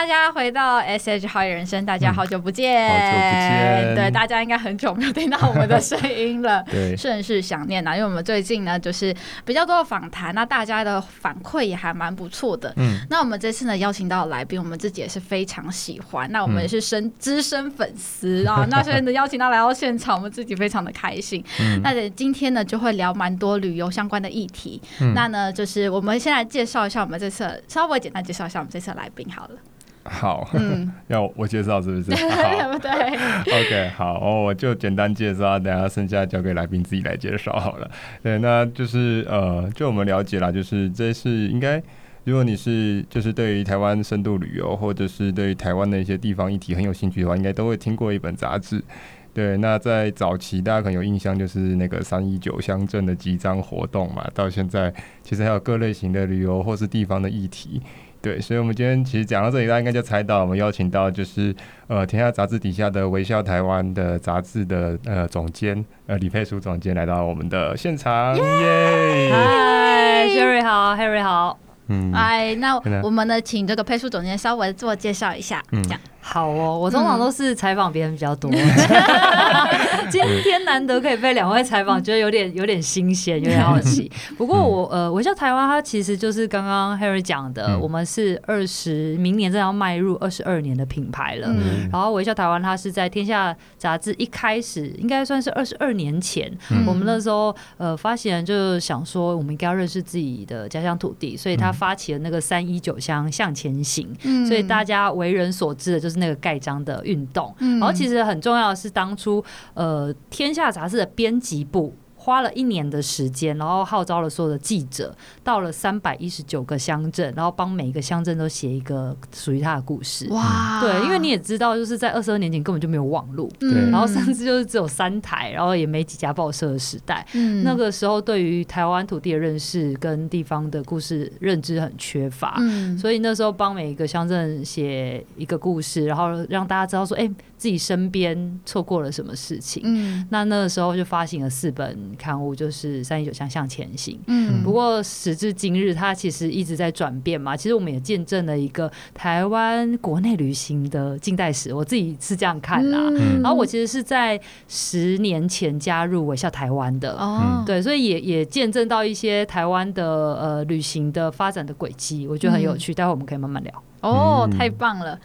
大家回到 SH 好野人生，大家好久不见，嗯、好久不见，对，大家应该很久没有听到我们的声音了，对，甚是想念呐。因为我们最近呢，就是比较多的访谈，那大家的反馈也还蛮不错的。嗯，那我们这次呢，邀请到的来宾，我们自己也是非常喜欢，那我们也是深资深粉丝啊。那所以呢，邀请他来到现场，我们自己非常的开心。嗯，那今天呢，就会聊蛮多旅游相关的议题。嗯，那呢，就是我们先来介绍一下我们这次，稍微简单介绍一下我们这次的来宾好了。好，嗯、要我介绍是不是？对不对？OK，好，哦，我就简单介绍，等下剩下交给来宾自己来介绍好了。对，那就是呃，就我们了解啦，就是这是应该，如果你是就是对于台湾深度旅游，或者是对于台湾的一些地方议题很有兴趣的话，应该都会听过一本杂志。对，那在早期大家可能有印象，就是那个三一九乡镇的集章活动嘛，到现在其实还有各类型的旅游或是地方的议题。对，所以，我们今天其实讲到这里，大家应该就猜到，我们邀请到就是呃，天下杂志底下的微笑台湾的杂志的呃总监呃李佩书总监来到我们的现场，耶！嗨，Sherry 好，Harry 好，嗯，哎，那我们呢，请这个佩书总监稍微自我介绍一下，嗯，这样。好哦，我通常都是采访别人比较多，嗯、今天难得可以被两位采访，觉得有点有点新鲜，有点好奇。不过我呃，微笑台湾它其实就是刚刚 Harry 讲的，嗯、我们是二十明年正要迈入二十二年的品牌了。嗯、然后微笑台湾它是在天下杂志一开始应该算是二十二年前，嗯、我们那时候呃发行人就想说，我们应该要认识自己的家乡土地，所以他发起了那个三一九乡向前行。嗯、所以大家为人所知的就是。那个盖章的运动，然后其实很重要的是，当初呃，天下杂志的编辑部。花了一年的时间，然后号召了所有的记者，到了三百一十九个乡镇，然后帮每一个乡镇都写一个属于他的故事。哇，对，因为你也知道，就是在二十二年前根本就没有网络，对，然后甚至就是只有三台，然后也没几家报社的时代。嗯，那个时候对于台湾土地的认识跟地方的故事认知很缺乏，嗯，所以那时候帮每一个乡镇写一个故事，然后让大家知道说，哎，自己身边错过了什么事情。嗯，那那个时候就发行了四本。刊物就是三一九向向前行，嗯，不过时至今日，它其实一直在转变嘛。其实我们也见证了一个台湾国内旅行的近代史，我自己是这样看啦。嗯、然后我其实是在十年前加入微笑台湾的，哦，对，所以也也见证到一些台湾的呃旅行的发展的轨迹，我觉得很有趣。嗯、待会我们可以慢慢聊。哦，太棒了！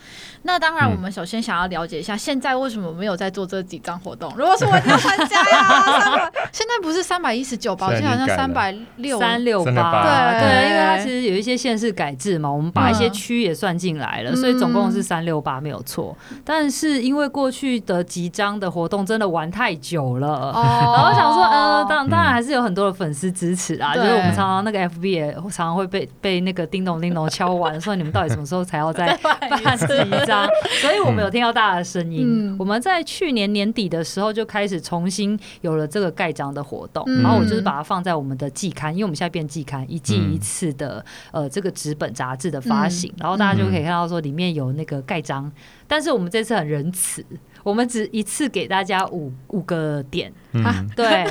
那当然，我们首先想要了解一下，现在为什么没有在做这几张活动？如果是我就参加呀。现在不是三百一十九吧？我记得好像三百六三六八。对对，因为它其实有一些县市改制嘛，我们把一些区也算进来了，所以总共是三六八没有错。但是因为过去的几张的活动真的玩太久了，然后想说，呃，当当然还是有很多的粉丝支持啊，就是我们常常那个 FB 也常常会被被那个叮咚叮咚敲完，说你们到底什么时候？才要再 办一张，所以我们有听到大家的声音。嗯、我们在去年年底的时候就开始重新有了这个盖章的活动，嗯、然后我就是把它放在我们的季刊，因为我们现在变季刊，一季一次的呃这个纸本杂志的发行，嗯、然后大家就可以看到说里面有那个盖章，但是我们这次很仁慈。我们只一次给大家五五个点，啊，对，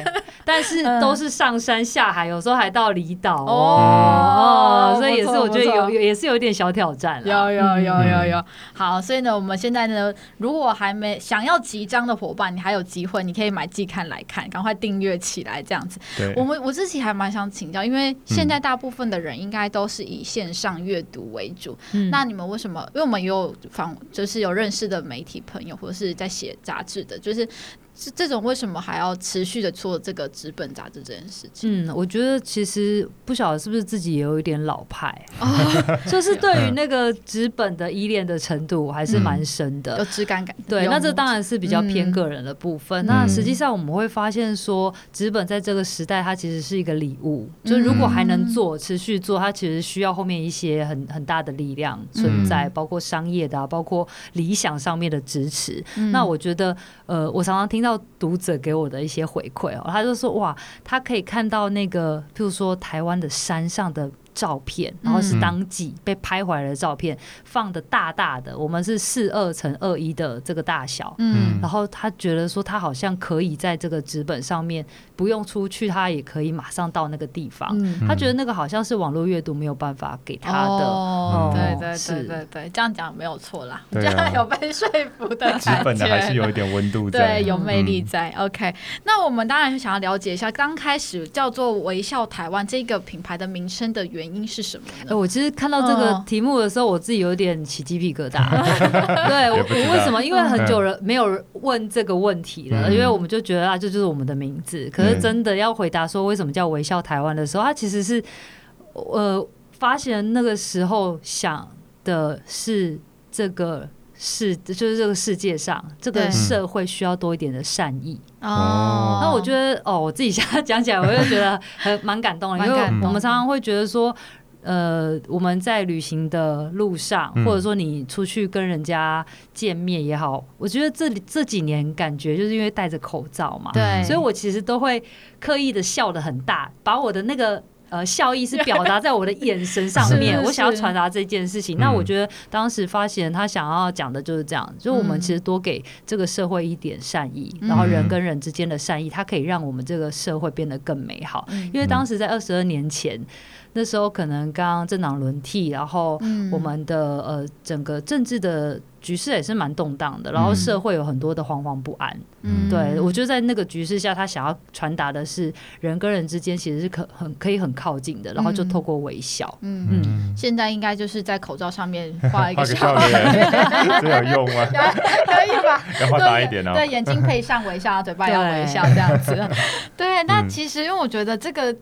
但是都是上山下海，有时候还到离岛。哦，所以也是我觉得有也是有一点小挑战。有有有有有，好，所以呢，我们现在呢，如果还没想要集章的伙伴，你还有机会，你可以买季刊来看，赶快订阅起来，这样子。我们我自己还蛮想请教，因为现在大部分的人应该都是以线上阅读为主，那你们为什么？因为我们有访，就是有认识的媒体朋友，或者是在。在写杂志的，就是。是这种为什么还要持续的做这个纸本杂志这件事情？嗯，我觉得其实不晓得是不是自己也有一点老派，哦、就是对于那个纸本的依恋的程度还是蛮深的，嗯、有质感感。对，那这当然是比较偏个人的部分。嗯、那实际上我们会发现说，纸本在这个时代它其实是一个礼物，嗯、就如果还能做持续做，它其实需要后面一些很很大的力量存在，嗯、包括商业的、啊，包括理想上面的支持。嗯、那我觉得，呃，我常常听。到读者给我的一些回馈哦，他就说哇，他可以看到那个，譬如说台湾的山上的。照片，然后是当季被拍回来的照片，嗯、放的大大的，我们是四二乘二一的这个大小，嗯，然后他觉得说他好像可以在这个纸本上面不用出去，他也可以马上到那个地方，嗯、他觉得那个好像是网络阅读没有办法给他的，哦，对对对对对，这样讲没有错啦，这样有被说服的感觉，纸本的还是有一点温度在，对，有魅力在。嗯、OK，那我们当然是想要了解一下，刚开始叫做微笑台湾这个品牌的名称的原因。原因是什么呢？我其实看到这个题目的时候，我自己有点起鸡皮疙瘩。对我，我为什么？因为很久人没有人问这个问题了，因为我们就觉得啊，这就是我们的名字。可是真的要回答说为什么叫微笑台湾的时候，它其实是呃，发现那个时候想的是这个世，就是这个世界上这个社会需要多一点的善意。哦，那我觉得哦，我自己现在 讲起来，我就觉得很蛮感动的，因为我们常常会觉得说，呃，我们在旅行的路上，或者说你出去跟人家见面也好，我觉得这这几年感觉就是因为戴着口罩嘛，对，所以我其实都会刻意的笑的很大，把我的那个。呃，笑意是 表达在我的眼神上面，我想要传达这件事情。那我觉得当时发现他想要讲的就是这样，就是我们其实多给这个社会一点善意，然后人跟人之间的善意，它可以让我们这个社会变得更美好。因为当时在二十二年前。那时候可能刚刚政党轮替，然后我们的呃整个政治的局势也是蛮动荡的，然后社会有很多的惶惶不安。嗯，对，我觉得在那个局势下，他想要传达的是人跟人之间其实是可很可以很靠近的，然后就透过微笑。嗯嗯，现在应该就是在口罩上面画一个笑脸，这有用吗？可以吧？要画大一点啊。对，眼睛配上微笑，嘴巴要微笑，这样子。对，那其实因为我觉得这个。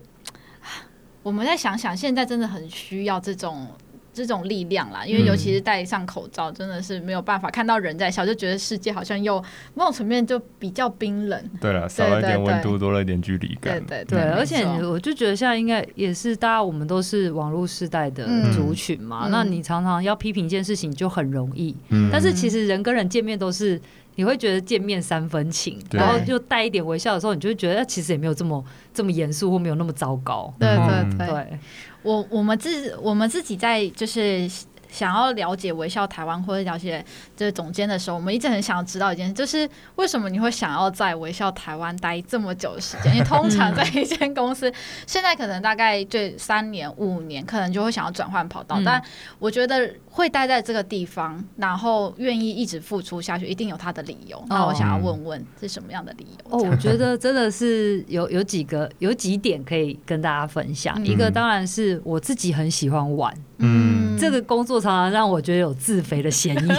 我们再想想，现在真的很需要这种这种力量啦，因为尤其是戴上口罩，真的是没有办法看到人在笑，就觉得世界好像又某种层面就比较冰冷。对了，少了一点温度，多了一点距离感。对对对，而且我就觉得现在应该也是大家，我们都是网络时代的族群嘛，那你常常要批评一件事情就很容易，但是其实人跟人见面都是。你会觉得见面三分情，然后就带一点微笑的时候，你就会觉得其实也没有这么这么严肃，或没有那么糟糕。对对对，对我我们自我们自己在就是。想要了解微笑台湾或者了解这个总监的时候，我们一直很想要知道一件事，就是为什么你会想要在微笑台湾待这么久的时间？因为通常在一间公司，现在可能大概这三年五年，可能就会想要转换跑道。但我觉得会待在这个地方，然后愿意一直付出下去，一定有他的理由。那我想要问问是什么样的理由？哦，我觉得真的是有有几个有几点可以跟大家分享。一个当然是我自己很喜欢玩。嗯，这个工作常常让我觉得有自肥的嫌疑。那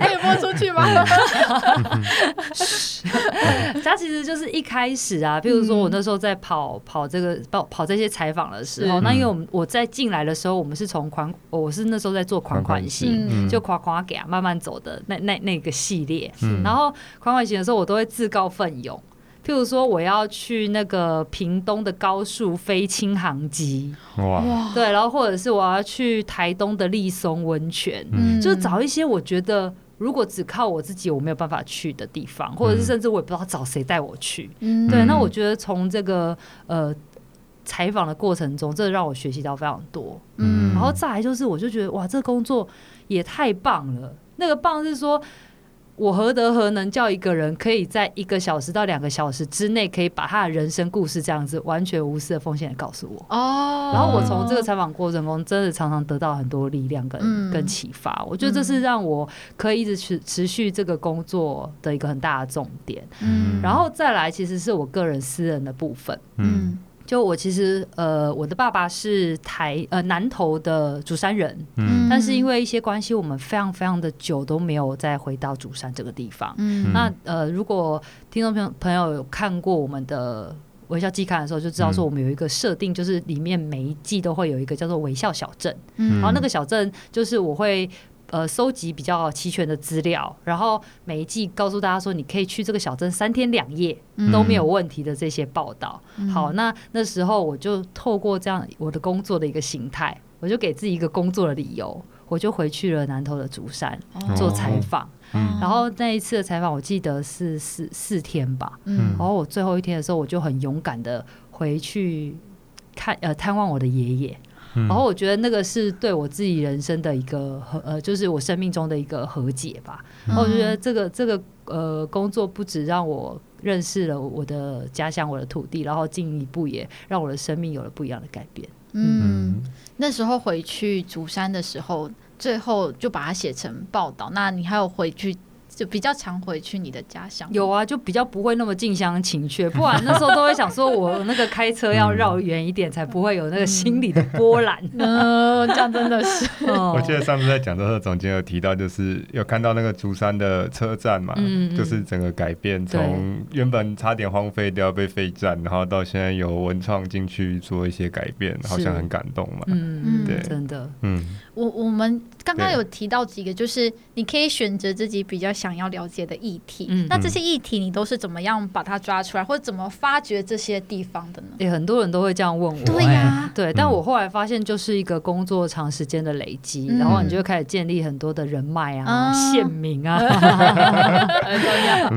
可以播出去吗？他其实就是一开始啊，比如说我那时候在跑跑这个跑跑这些采访的时候，那因为我们我在进来的时候，我们是从款，我是那时候在做款款型，就夸夸给啊慢慢走的那那那个系列，然后款款型的时候，我都会自告奋勇。譬如说，我要去那个屏东的高速飞轻航机，哇，对，然后或者是我要去台东的立松温泉，嗯，就找一些我觉得如果只靠我自己我没有办法去的地方，或者是甚至我也不知道找谁带我去，嗯，对，那我觉得从这个呃采访的过程中，这让我学习到非常多，嗯，然后再来就是，我就觉得哇，这个工作也太棒了，那个棒是说。我何德何能叫一个人可以在一个小时到两个小时之内，可以把他的人生故事这样子完全无私的奉献的告诉我？哦，然后我从这个采访过程中，真的常常得到很多力量跟、嗯、跟启发。我觉得这是让我可以一直持持续这个工作的一个很大的重点。嗯，然后再来，其实是我个人私人的部分。嗯。就我其实呃，我的爸爸是台呃南投的竹山人，嗯，但是因为一些关系，我们非常非常的久都没有再回到竹山这个地方。嗯，那呃，如果听众朋友朋友有看过我们的微笑季刊的时候，就知道说我们有一个设定，就是里面每一季都会有一个叫做微笑小镇，嗯，然后那个小镇就是我会。呃，收集比较齐全的资料，然后每一季告诉大家说，你可以去这个小镇三天两夜都没有问题的这些报道。嗯、好，那那时候我就透过这样我的工作的一个形态，我就给自己一个工作的理由，我就回去了南投的竹山做采访。嗯，然后那一次的采访，我记得是四四天吧。嗯，然后我最后一天的时候，我就很勇敢的回去看呃探望我的爷爷。嗯，然后我觉得那个是对我自己人生的一个和呃，就是我生命中的一个和解吧。然后我觉得这个这个呃工作不止让我认识了我的家乡、我的土地，然后进一步也让我的生命有了不一样的改变。嗯，那时候回去竹山的时候，最后就把它写成报道。那你还有回去？就比较常回去你的家乡，有啊，就比较不会那么近乡情怯，不然那时候都会想说，我那个开车要绕远一点，才不会有那个心理的波澜。嗯，这样真的是。我记得上次在讲的时候，总监有提到，就是有看到那个竹山的车站嘛，嗯，就是整个改变，从原本差点荒废都要被废站，然后到现在有文创进去做一些改变，好像很感动嘛。嗯，对，真的。嗯，我我们刚刚有提到几个，就是你可以选择自己比较想。想要了解的议题，嗯、那这些议题你都是怎么样把它抓出来，或者怎么发掘这些地方的呢？也、欸、很多人都会这样问我，对呀、啊，对。但我后来发现，就是一个工作长时间的累积，嗯、然后你就会开始建立很多的人脉啊、县、嗯、民啊，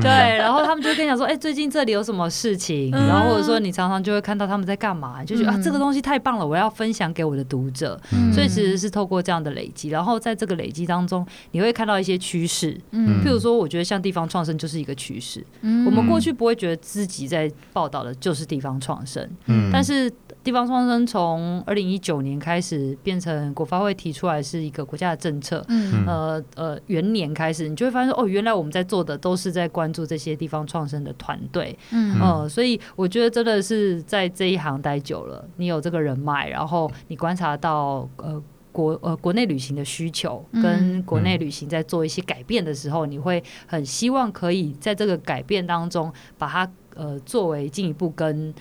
对。然后他们就会跟你讲说，哎、欸，最近这里有什么事情？嗯、然后或者说你常常就会看到他们在干嘛，就觉得、嗯、啊，这个东西太棒了，我要分享给我的读者。嗯、所以其实是透过这样的累积，然后在这个累积当中，你会看到一些趋势，嗯，譬如说，我觉得像地方。创生就是一个趋势。嗯，我们过去不会觉得自己在报道的就是地方创生。嗯，但是地方创生从二零一九年开始变成国发会提出来是一个国家的政策。嗯，呃呃，元年开始，你就会发现说，哦，原来我们在做的都是在关注这些地方创生的团队。嗯，呃，所以我觉得真的是在这一行待久了，你有这个人脉，然后你观察到呃。国呃国内旅行的需求跟国内旅行在做一些改变的时候，嗯、你会很希望可以在这个改变当中，把它呃作为进一步跟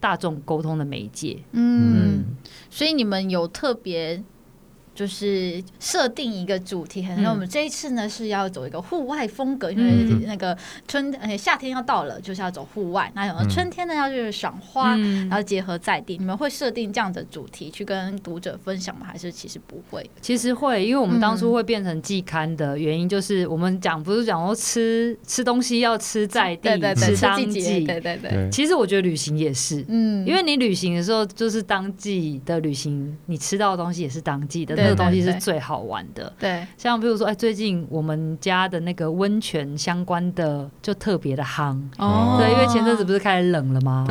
大众沟通的媒介。嗯，嗯，所以你们有特别。就是设定一个主题，可能我们这一次呢是要走一个户外风格，因为那个春呃夏天要到了，就是要走户外。那有了春天呢，要去赏花，然后结合在地。你们会设定这样的主题去跟读者分享吗？还是其实不会？其实会，因为我们当初会变成季刊的原因，就是我们讲不是讲说吃吃东西要吃在地，吃当季，对对对。其实我觉得旅行也是，嗯，因为你旅行的时候就是当季的旅行，你吃到的东西也是当季的。这个东西是最好玩的，对，像比如说，哎，最近我们家的那个温泉相关的就特别的夯，哦，对，因为前阵子不是开始冷了吗？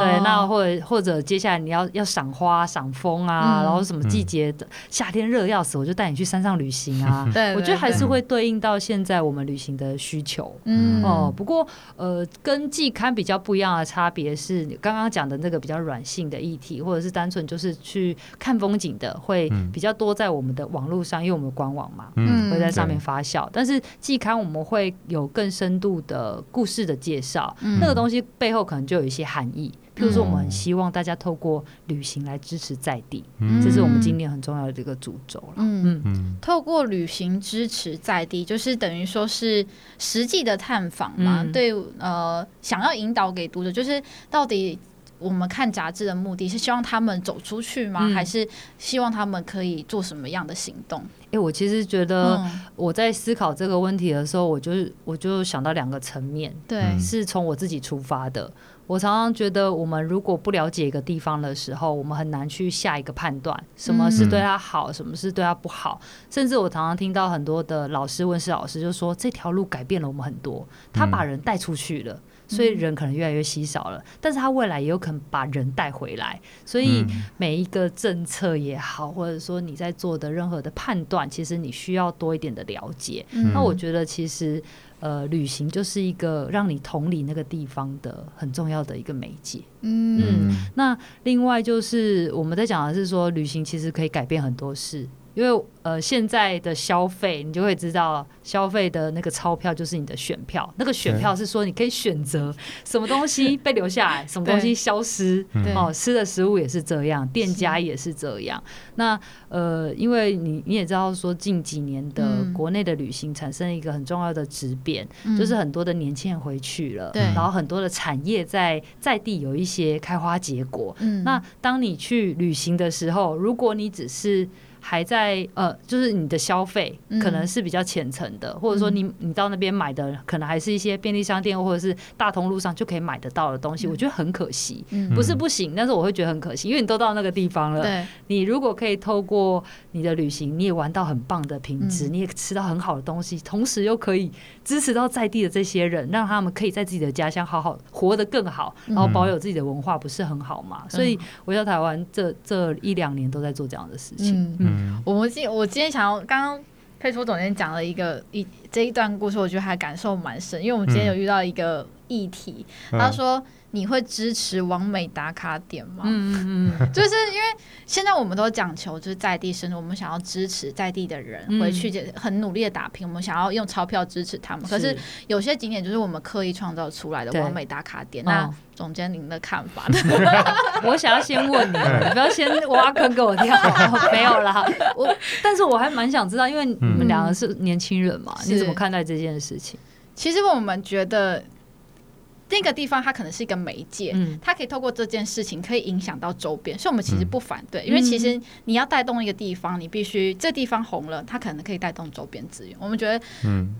对，那或者或者接下来你要要赏花、赏风啊，然后什么季节的夏天热要死，我就带你去山上旅行啊。对，我觉得还是会对应到现在我们旅行的需求。嗯，哦，不过呃，跟季刊比较不一样的差别是，你刚刚讲的那个比较软性的议题，或者是单纯就是去看风景的，会比较多在。我们的网络上，因为我们的官网嘛，嗯，会在上面发酵。但是季刊我们会有更深度的故事的介绍，那个东西背后可能就有一些含义。譬如说，我们很希望大家透过旅行来支持在地，这是我们今年很重要的这个主轴了。嗯嗯，透过旅行支持在地，就是等于说是实际的探访嘛。对，呃，想要引导给读者，就是到底。我们看杂志的目的是希望他们走出去吗？嗯、还是希望他们可以做什么样的行动？哎、欸，我其实觉得我在思考这个问题的时候，我就是我就想到两个层面，对，是从我自己出发的。我常常觉得，我们如果不了解一个地方的时候，我们很难去下一个判断，什么是对他好，什么是对他不好。甚至我常常听到很多的老师问是老师，就说这条路改变了我们很多，他把人带出去了。所以人可能越来越稀少了，但是他未来也有可能把人带回来。所以每一个政策也好，或者说你在做的任何的判断，其实你需要多一点的了解。嗯、那我觉得其实呃，旅行就是一个让你同理那个地方的很重要的一个媒介。嗯，嗯，那另外就是我们在讲的是说，旅行其实可以改变很多事。因为呃，现在的消费，你就会知道，消费的那个钞票就是你的选票。那个选票是说，你可以选择什么东西被留下来，什么东西消失。哦，吃的食物也是这样，店家也是这样。那呃，因为你你也知道，说近几年的国内的旅行产生一个很重要的质变，就是很多的年轻人回去了，然后很多的产业在在地有一些开花结果。那当你去旅行的时候，如果你只是还在呃，就是你的消费可能是比较浅层的，嗯、或者说你你到那边买的可能还是一些便利商店或者是大通路上就可以买得到的东西，嗯、我觉得很可惜。嗯、不是不行，但是我会觉得很可惜，因为你都到那个地方了。对，你如果可以透过你的旅行，你也玩到很棒的品质，嗯、你也吃到很好的东西，同时又可以支持到在地的这些人，让他们可以在自己的家乡好好活得更好，然后保有自己的文化，不是很好吗？嗯、所以我在台湾这这一两年都在做这样的事情。嗯。嗯，我们今我今天想要刚刚佩初总监讲了一个一这一段故事，我觉得还感受蛮深，因为我们今天有遇到一个议题，嗯、他说。你会支持完美打卡点吗？嗯嗯嗯，就是因为现在我们都讲求就是在地生活，我们想要支持在地的人回去很努力的打拼，我们想要用钞票支持他们。可是有些景点就是我们刻意创造出来的完美打卡点。那总监您的看法呢？我想要先问你，你不要先挖坑给我跳。没有啦，我但是我还蛮想知道，因为你们两个是年轻人嘛，你怎么看待这件事情？其实我们觉得。那个地方它可能是一个媒介，嗯、它可以透过这件事情可以影响到周边，所以我们其实不反对，嗯、因为其实你要带动一个地方，你必须这地方红了，它可能可以带动周边资源。我们觉得，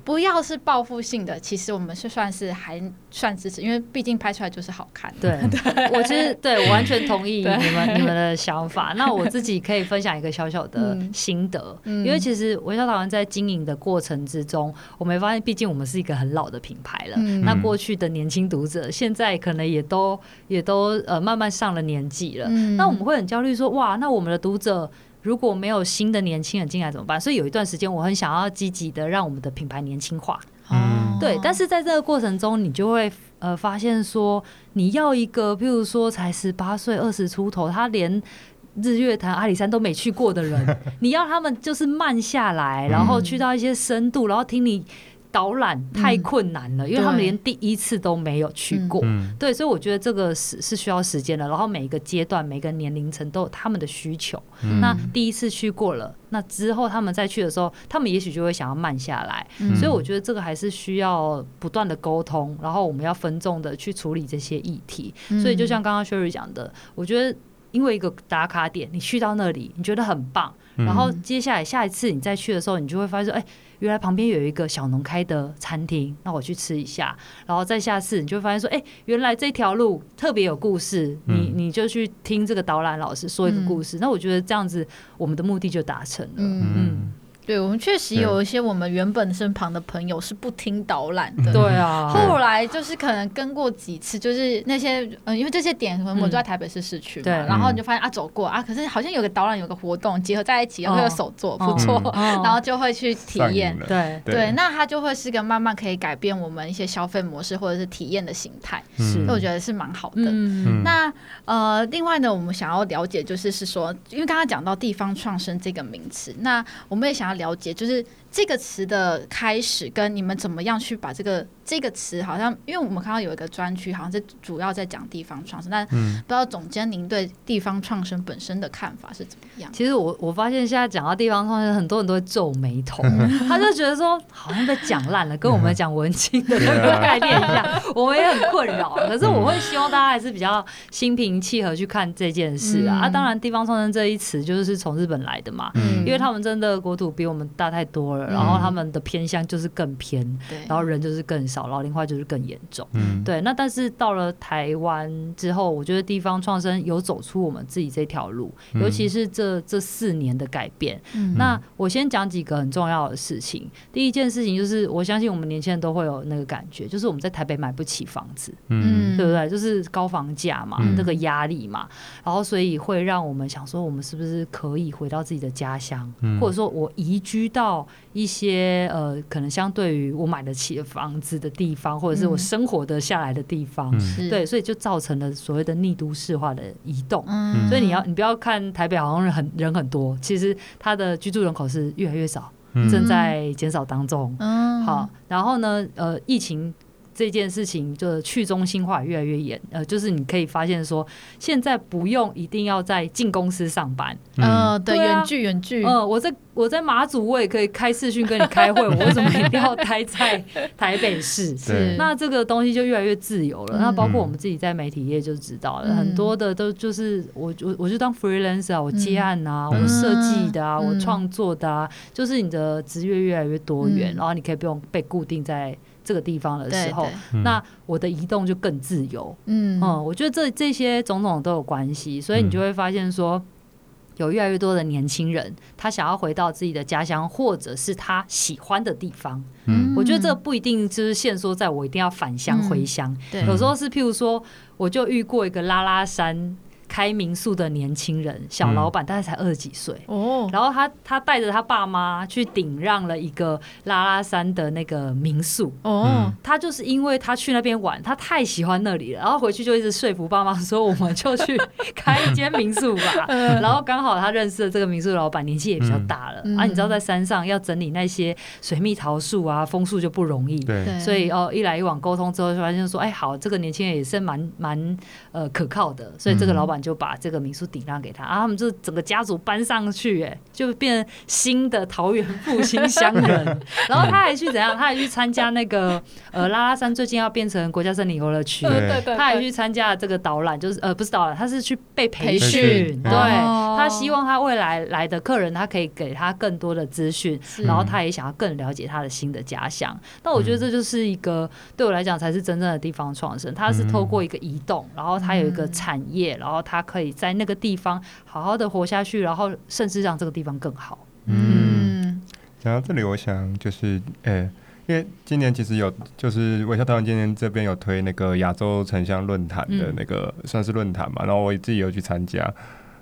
不要是报复性的，其实我们是算是还算支持，因为毕竟拍出来就是好看。对，对。我其实对我完全 同意你们你们的想法。那我自己可以分享一个小小的心得，嗯、因为其实微笑台湾在经营的过程之中，我们发现，毕竟我们是一个很老的品牌了，嗯、那过去的年轻读者现在可能也都也都呃慢慢上了年纪了，嗯、那我们会很焦虑说，哇，那我们的读者如果没有新的年轻人进来怎么办？所以有一段时间我很想要积极的让我们的品牌年轻化，嗯，对。但是在这个过程中，你就会呃发现说，你要一个譬如说才十八岁、二十出头，他连日月潭、阿里山都没去过的人，你要他们就是慢下来，然后去到一些深度，然后听你。导览太困难了，嗯、因为他们连第一次都没有去过，嗯、对，所以我觉得这个是是需要时间的。然后每一个阶段、每个年龄层都有他们的需求。嗯、那第一次去过了，那之后他们再去的时候，他们也许就会想要慢下来。嗯、所以我觉得这个还是需要不断的沟通，然后我们要分众的去处理这些议题。嗯、所以就像刚刚 Sherry 讲的，我觉得因为一个打卡点，你去到那里，你觉得很棒，然后接下来下一次你再去的时候，你就会发现说，哎。原来旁边有一个小农开的餐厅，那我去吃一下，然后再下次你就会发现说，哎，原来这条路特别有故事，你你就去听这个导览老师说一个故事，那我觉得这样子我们的目的就达成了，嗯。对，我们确实有一些我们原本身旁的朋友是不听导览的，对啊。后来就是可能跟过几次，就是那些嗯，因为这些点可能我就在台北市市区嘛，对，然后你就发现啊，走过啊，可是好像有个导览有个活动结合在一起，然后有手作不错，然后就会去体验，对。对，那它就会是个慢慢可以改变我们一些消费模式或者是体验的形态，所以我觉得是蛮好的。那呃，另外呢，我们想要了解就是是说，因为刚刚讲到地方创生这个名词，那我们也想要。了解，就是这个词的开始，跟你们怎么样去把这个。这个词好像，因为我们看到有一个专区，好像是主要在讲地方创生，但不知道总监您对地方创生本身的看法是怎么样？其实我我发现现在讲到地方创生，很多人都会皱眉头，他就觉得说好像被讲烂了，跟我们讲文青的 那个概念一样，我们也很困扰。可是我会希望大家还是比较心平气和去看这件事啊。啊，当然，地方创生这一词就是从日本来的嘛，因为他们真的国土比我们大太多了，然后他们的偏向就是更偏，然后人就是更少。老龄化就是更严重，嗯，对。那但是到了台湾之后，我觉得地方创生有走出我们自己这条路，嗯、尤其是这这四年的改变。嗯、那我先讲几个很重要的事情。第一件事情就是，我相信我们年轻人都会有那个感觉，就是我们在台北买不起房子，嗯，对不对？就是高房价嘛，嗯、那个压力嘛，然后所以会让我们想说，我们是不是可以回到自己的家乡，嗯、或者说我移居到一些呃，可能相对于我买得起的房子的。地方，或者是我生活的下来的地方，嗯、对，所以就造成了所谓的逆都市化的移动。嗯、所以你要，你不要看台北好像人很人很多，其实它的居住人口是越来越少，嗯、正在减少当中。嗯、好，然后呢，呃，疫情这件事情就去中心化越来越严，呃，就是你可以发现说，现在不用一定要在进公司上班，嗯、呃，对，远距远距，嗯，我在我在马祖我也可以开视讯跟你开会，我为什么一定要待在 台北市？是，那这个东西就越来越自由了。那包括我们自己在媒体业就知道了，很多的都就是我我我就当 freelancer 啊，我接案啊，我设计的啊，我创作的啊，就是你的职业越来越多元，然后你可以不用被固定在。这个地方的时候，那我的移动就更自由。嗯嗯，我觉得这这些种种都有关系，所以你就会发现说，有越来越多的年轻人，他想要回到自己的家乡，或者是他喜欢的地方。嗯，我觉得这不一定就是限缩在我一定要返乡回乡。对，有时候是譬如说，我就遇过一个拉拉山。开民宿的年轻人，小老板，大概才二十几岁哦。然后他他带着他爸妈去顶让了一个拉拉山的那个民宿哦。他就是因为他去那边玩，他太喜欢那里了，然后回去就一直说服爸妈说，我们就去开一间民宿吧。然后刚好他认识的这个民宿的老板年纪也比较大了啊。你知道在山上要整理那些水蜜桃树啊、枫树就不容易，对。所以哦，一来一往沟通之后，就发现说，哎，好，这个年轻人也是蛮蛮呃可靠的，所以这个老板。就把这个民宿顶让给他，啊，他们就整个家族搬上去，哎，就变成新的桃园复兴乡人。然后他还去怎样？他还去参加那个呃拉拉山最近要变成国家森林游乐区，对对他还去参加这个导览，就是呃不是导览，他是去被培训。对，他希望他未来来的客人，他可以给他更多的资讯，然后他也想要更了解他的新的家乡。那我觉得这就是一个对我来讲才是真正的地方创生。他是透过一个移动，然后他有一个产业，然后。他可以在那个地方好好的活下去，然后甚至让这个地方更好。嗯，讲到这里，我想就是，呃、欸，因为今年其实有，就是微笑台湾今年这边有推那个亚洲城乡论坛的那个算是论坛嘛，然后我自己有去参加。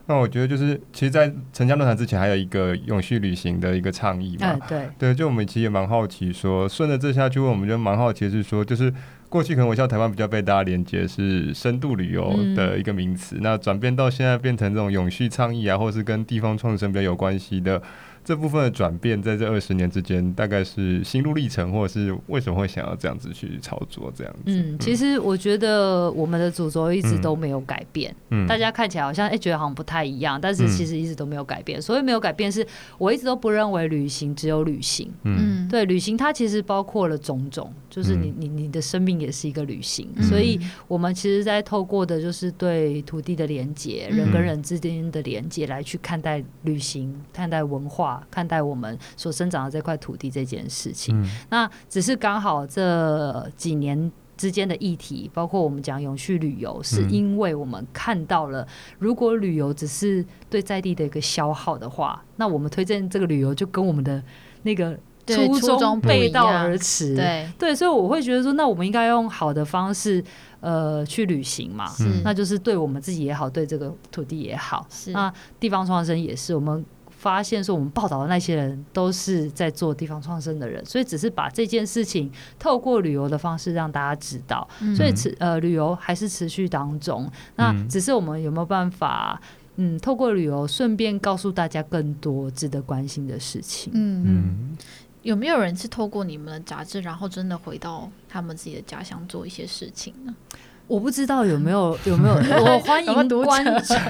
那我觉得就是，其实，在城乡论坛之前，还有一个永续旅行的一个倡议嘛。对对，就我们其实也蛮好奇，说顺着这下去，我们就蛮好奇是说，就是。过去可能我笑台湾比较被大家连接是深度旅游的一个名词，嗯、那转变到现在变成这种永续倡议啊，或是跟地方创生比较有关系的。这部分的转变，在这二十年之间，大概是心路历程，或者是为什么会想要这样子去操作这样子？嗯，其实我觉得我们的主轴一直都没有改变。嗯，大家看起来好像哎、欸，觉得好像不太一样，但是其实一直都没有改变。所以没有改变，是我一直都不认为旅行只有旅行。嗯，对，旅行它其实包括了种种，就是你你你的生命也是一个旅行。所以我们其实，在透过的就是对土地的连接，人跟人之间的连接，来去看待旅行，看待文化。看待我们所生长的这块土地这件事情，嗯、那只是刚好这几年之间的议题，包括我们讲永续旅游，是因为我们看到了，如果旅游只是对在地的一个消耗的话，那我们推荐这个旅游就跟我们的那个初衷背道而驰。对对，所以我会觉得说，那我们应该用好的方式，呃，去旅行嘛，那就是对我们自己也好，对这个土地也好。是那地方创生也是我们。发现说，我们报道的那些人都是在做地方创生的人，所以只是把这件事情透过旅游的方式让大家知道，所以持呃旅游还是持续当中。那只是我们有没有办法，嗯，透过旅游顺便告诉大家更多值得关心的事情？嗯嗯，有没有人是透过你们的杂志，然后真的回到他们自己的家乡做一些事情呢？我不知道有没有有没有，我欢迎观众，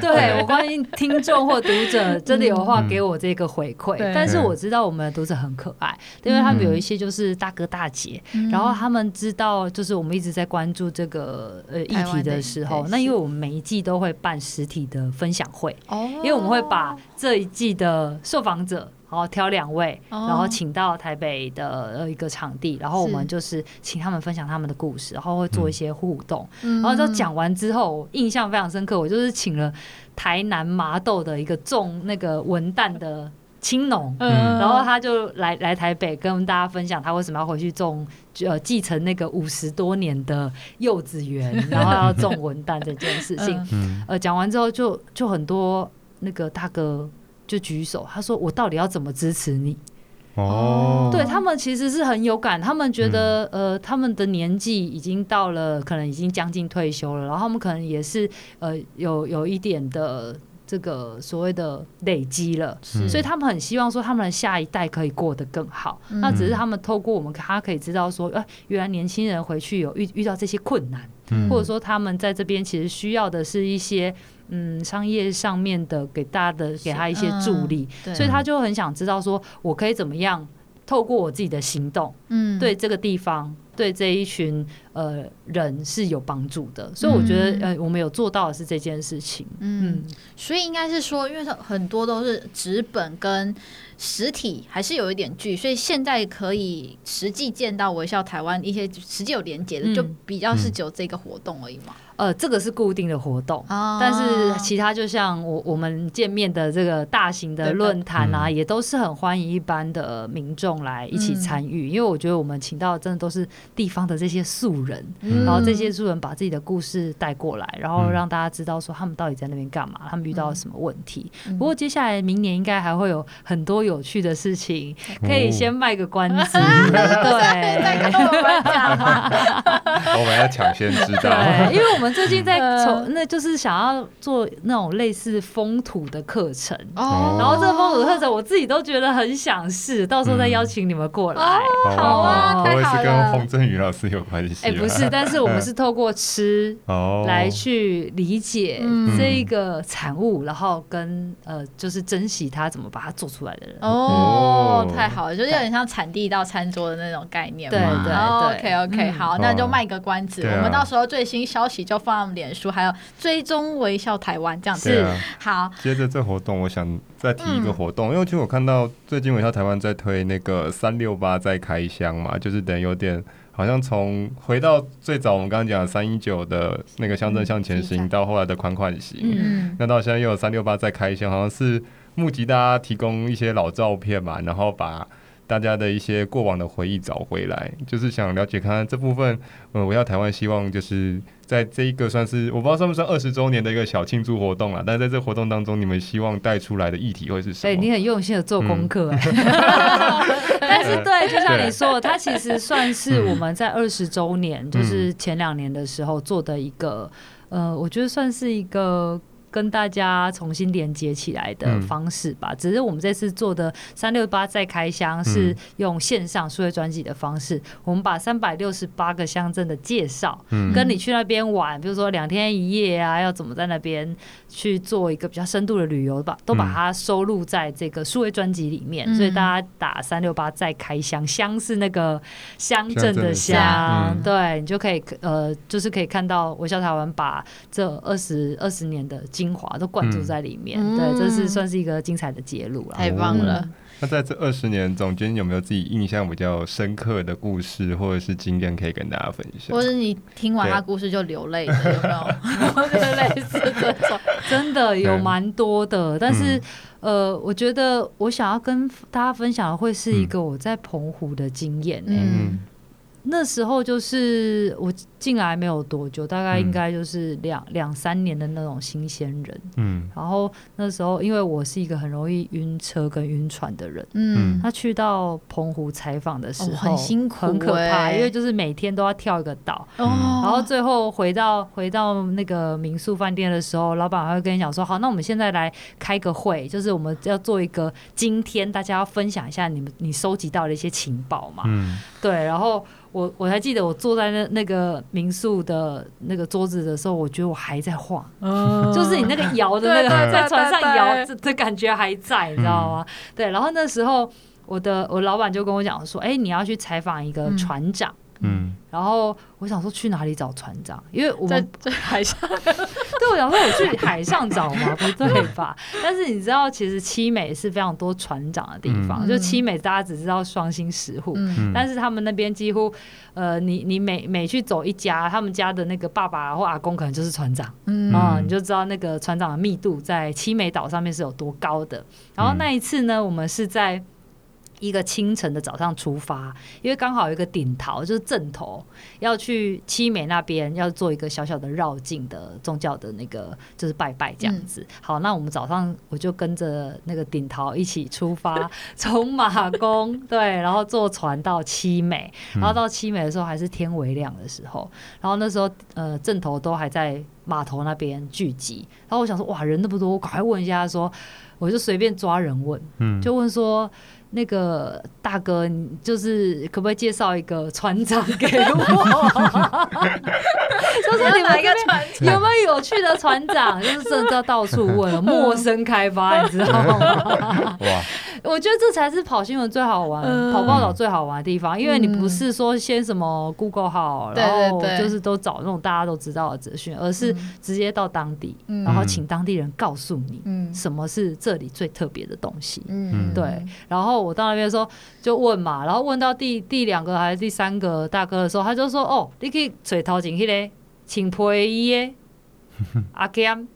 对，我欢迎听众或读者真的有话给我这个回馈。但是我知道我们的读者很可爱，因为他们有一些就是大哥大姐，然后他们知道就是我们一直在关注这个呃议题的时候，那因为我们每一季都会办实体的分享会，因为我们会把这一季的受访者。然后挑两位，然后请到台北的一个场地，然后我们就是请他们分享他们的故事，然后会做一些互动。然后就讲完之后，印象非常深刻。我就是请了台南麻豆的一个种那个文旦的青农，然后他就来来台北跟大家分享他为什么要回去种，呃，继承那个五十多年的柚子园，然后要种文旦这件事情。呃，讲完之后就就很多那个大哥。就举手，他说：“我到底要怎么支持你？”哦，对他们其实是很有感，他们觉得，嗯、呃，他们的年纪已经到了，可能已经将近退休了，然后他们可能也是，呃，有有一点的这个所谓的累积了，是。所以他们很希望说他们的下一代可以过得更好。嗯、那只是他们透过我们，他可以知道说，呃，原来年轻人回去有遇遇到这些困难，嗯、或者说他们在这边其实需要的是一些嗯商业上面的给大家的给他一些助力，嗯、所以他就很想知道说我可以怎么样透过我自己的行动，嗯，对这个地方。对这一群呃人是有帮助的，所以我觉得呃我们有做到的是这件事情。嗯，嗯，所以应该是说，因为很多都是纸本跟实体还是有一点距，所以现在可以实际见到微笑台湾一些实际有连接的，嗯、就比较是只有这个活动而已嘛。呃，这个是固定的活动，哦、但是其他就像我我们见面的这个大型的论坛啊，也都是很欢迎一般的民众来一起参与，嗯、因为我觉得我们请到的真的都是地方的这些素人，嗯、然后这些素人把自己的故事带过来，然后让大家知道说他们到底在那边干嘛，他们遇到了什么问题。嗯、不过接下来明年应该还会有很多有趣的事情，可以先卖个关子，哦、对，我们要抢先知道，因为我们。最近在从，那就是想要做那种类似风土的课程。哦，然后这个风土的课程我自己都觉得很想试，到时候再邀请你们过来。好啊，不会是跟洪振宇老师有关系？哎，不是，但是我们是透过吃来去理解这一个产物，然后跟呃，就是珍惜它，怎么把它做出来的人。哦，太好了，就是有点像产地到餐桌的那种概念嘛。对对对，OK OK，好，那就卖个关子，我们到时候最新消息就。放脸书，还有追踪微笑台湾这样子。啊、好，接着这活动，我想再提一个活动，嗯、因为其实我看到最近微笑台湾在推那个三六八在开箱嘛，就是等于有点好像从回到最早我们刚刚讲的三一九的那个乡镇向前行，到后来的款款行，嗯，那到现在又有三六八在开箱，好像是募集大家提供一些老照片嘛，然后把。大家的一些过往的回忆找回来，就是想了解看看这部分。呃，我要台湾希望就是在这一个算是我不知道算不算二十周年的一个小庆祝活动了，但是在这个活动当中，你们希望带出来的议题会是什么？对，你很用心的做功课，嗯、但是对，就像你说的，它其实算是我们在二十周年，就是前两年的时候做的一个，呃，我觉得算是一个。跟大家重新连接起来的方式吧，嗯、只是我们这次做的三六八再开箱是用线上数位专辑的方式，嗯、我们把三百六十八个乡镇的介绍，嗯、跟你去那边玩，比如说两天一夜啊，要怎么在那边去做一个比较深度的旅游吧，都把它收录在这个数位专辑里面，嗯、所以大家打三六八再开箱，乡是那个乡镇的乡，嗯、对你就可以呃，就是可以看到微笑台湾把这二十二十年的精华都灌注在里面，嗯、对，这是算是一个精彩的揭露了，太棒了。嗯、那在这二十年总监，有没有自己印象比较深刻的故事或者是经验可以跟大家分享？或者你听完他故事就流泪有没有？类似这种，真的有蛮多的。但是，嗯、呃，我觉得我想要跟大家分享的会是一个我在澎湖的经验、欸。嗯。嗯那时候就是我进来没有多久，大概应该就是两两、嗯、三年的那种新鲜人。嗯，然后那时候因为我是一个很容易晕车跟晕船的人，嗯，他去到澎湖采访的时候、哦、很辛苦、欸，很可怕，因为就是每天都要跳一个岛，嗯、然后最后回到回到那个民宿饭店的时候，老板还会跟你讲说：“好，那我们现在来开个会，就是我们要做一个今天大家要分享一下你们你收集到的一些情报嘛。”嗯，对，然后。我我还记得我坐在那那个民宿的那个桌子的时候，我觉得我还在晃，嗯、就是你那个 摇的那个在船上摇的感觉还在，你知道吗？嗯、对，然后那时候我的我老板就跟我讲说，哎、欸，你要去采访一个船长。嗯嗯，然后我想说去哪里找船长？因为我们在，在海上，对，我想说我去海上找嘛，不对吧？但是你知道，其实七美是非常多船长的地方。嗯、就七美，大家只知道双星石户，嗯、但是他们那边几乎，呃，你你每每去走一家，他们家的那个爸爸或阿公可能就是船长，嗯，嗯，你就知道那个船长的密度在七美岛上面是有多高的。然后那一次呢，我们是在。一个清晨的早上出发，因为刚好有一个顶头，就是正头要去七美那边要做一个小小的绕境的宗教的那个就是拜拜这样子。嗯、好，那我们早上我就跟着那个顶头一起出发，从马公对，然后坐船到七美，然后到七美的时候还是天微亮的时候，然后那时候呃正头都还在码头那边聚集，然后我想说哇人那么多，我赶快问一下说，我就随便抓人问，嗯，就问说。那个大哥，你就是可不可以介绍一个船长给我？就是你们一个船有没有有趣的船长？就是真的到处问，陌生开发，你知道吗？哇！我觉得这才是跑新闻最好玩，嗯、跑报道最好玩的地方，因为你不是说先什么 Google 号，嗯、然后就是都找那种大家都知道的资讯，而是直接到当地，嗯、然后请当地人告诉你，什么是这里最特别的东西。嗯，对。然后我到那边说就问嘛，然后问到第第两个还是第三个大哥的时候，他就说：“哦，你可以水头前去嘞，请陪伊耶，阿 Cam。”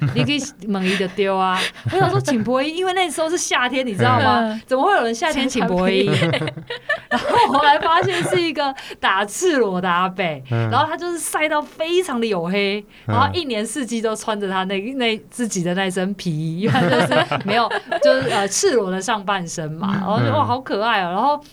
你可以猛一的丢啊！我想说请播音，因为那时候是夏天，你知道吗？怎么会有人夏天请播音？然后我后来发现是一个打赤裸的阿伯，然后他就是晒到非常的黝黑，然后一年四季都穿着他那那自己的那身皮衣，因为就是没有就是呃赤裸的上半身嘛，然后就哇好可爱哦、喔，然后。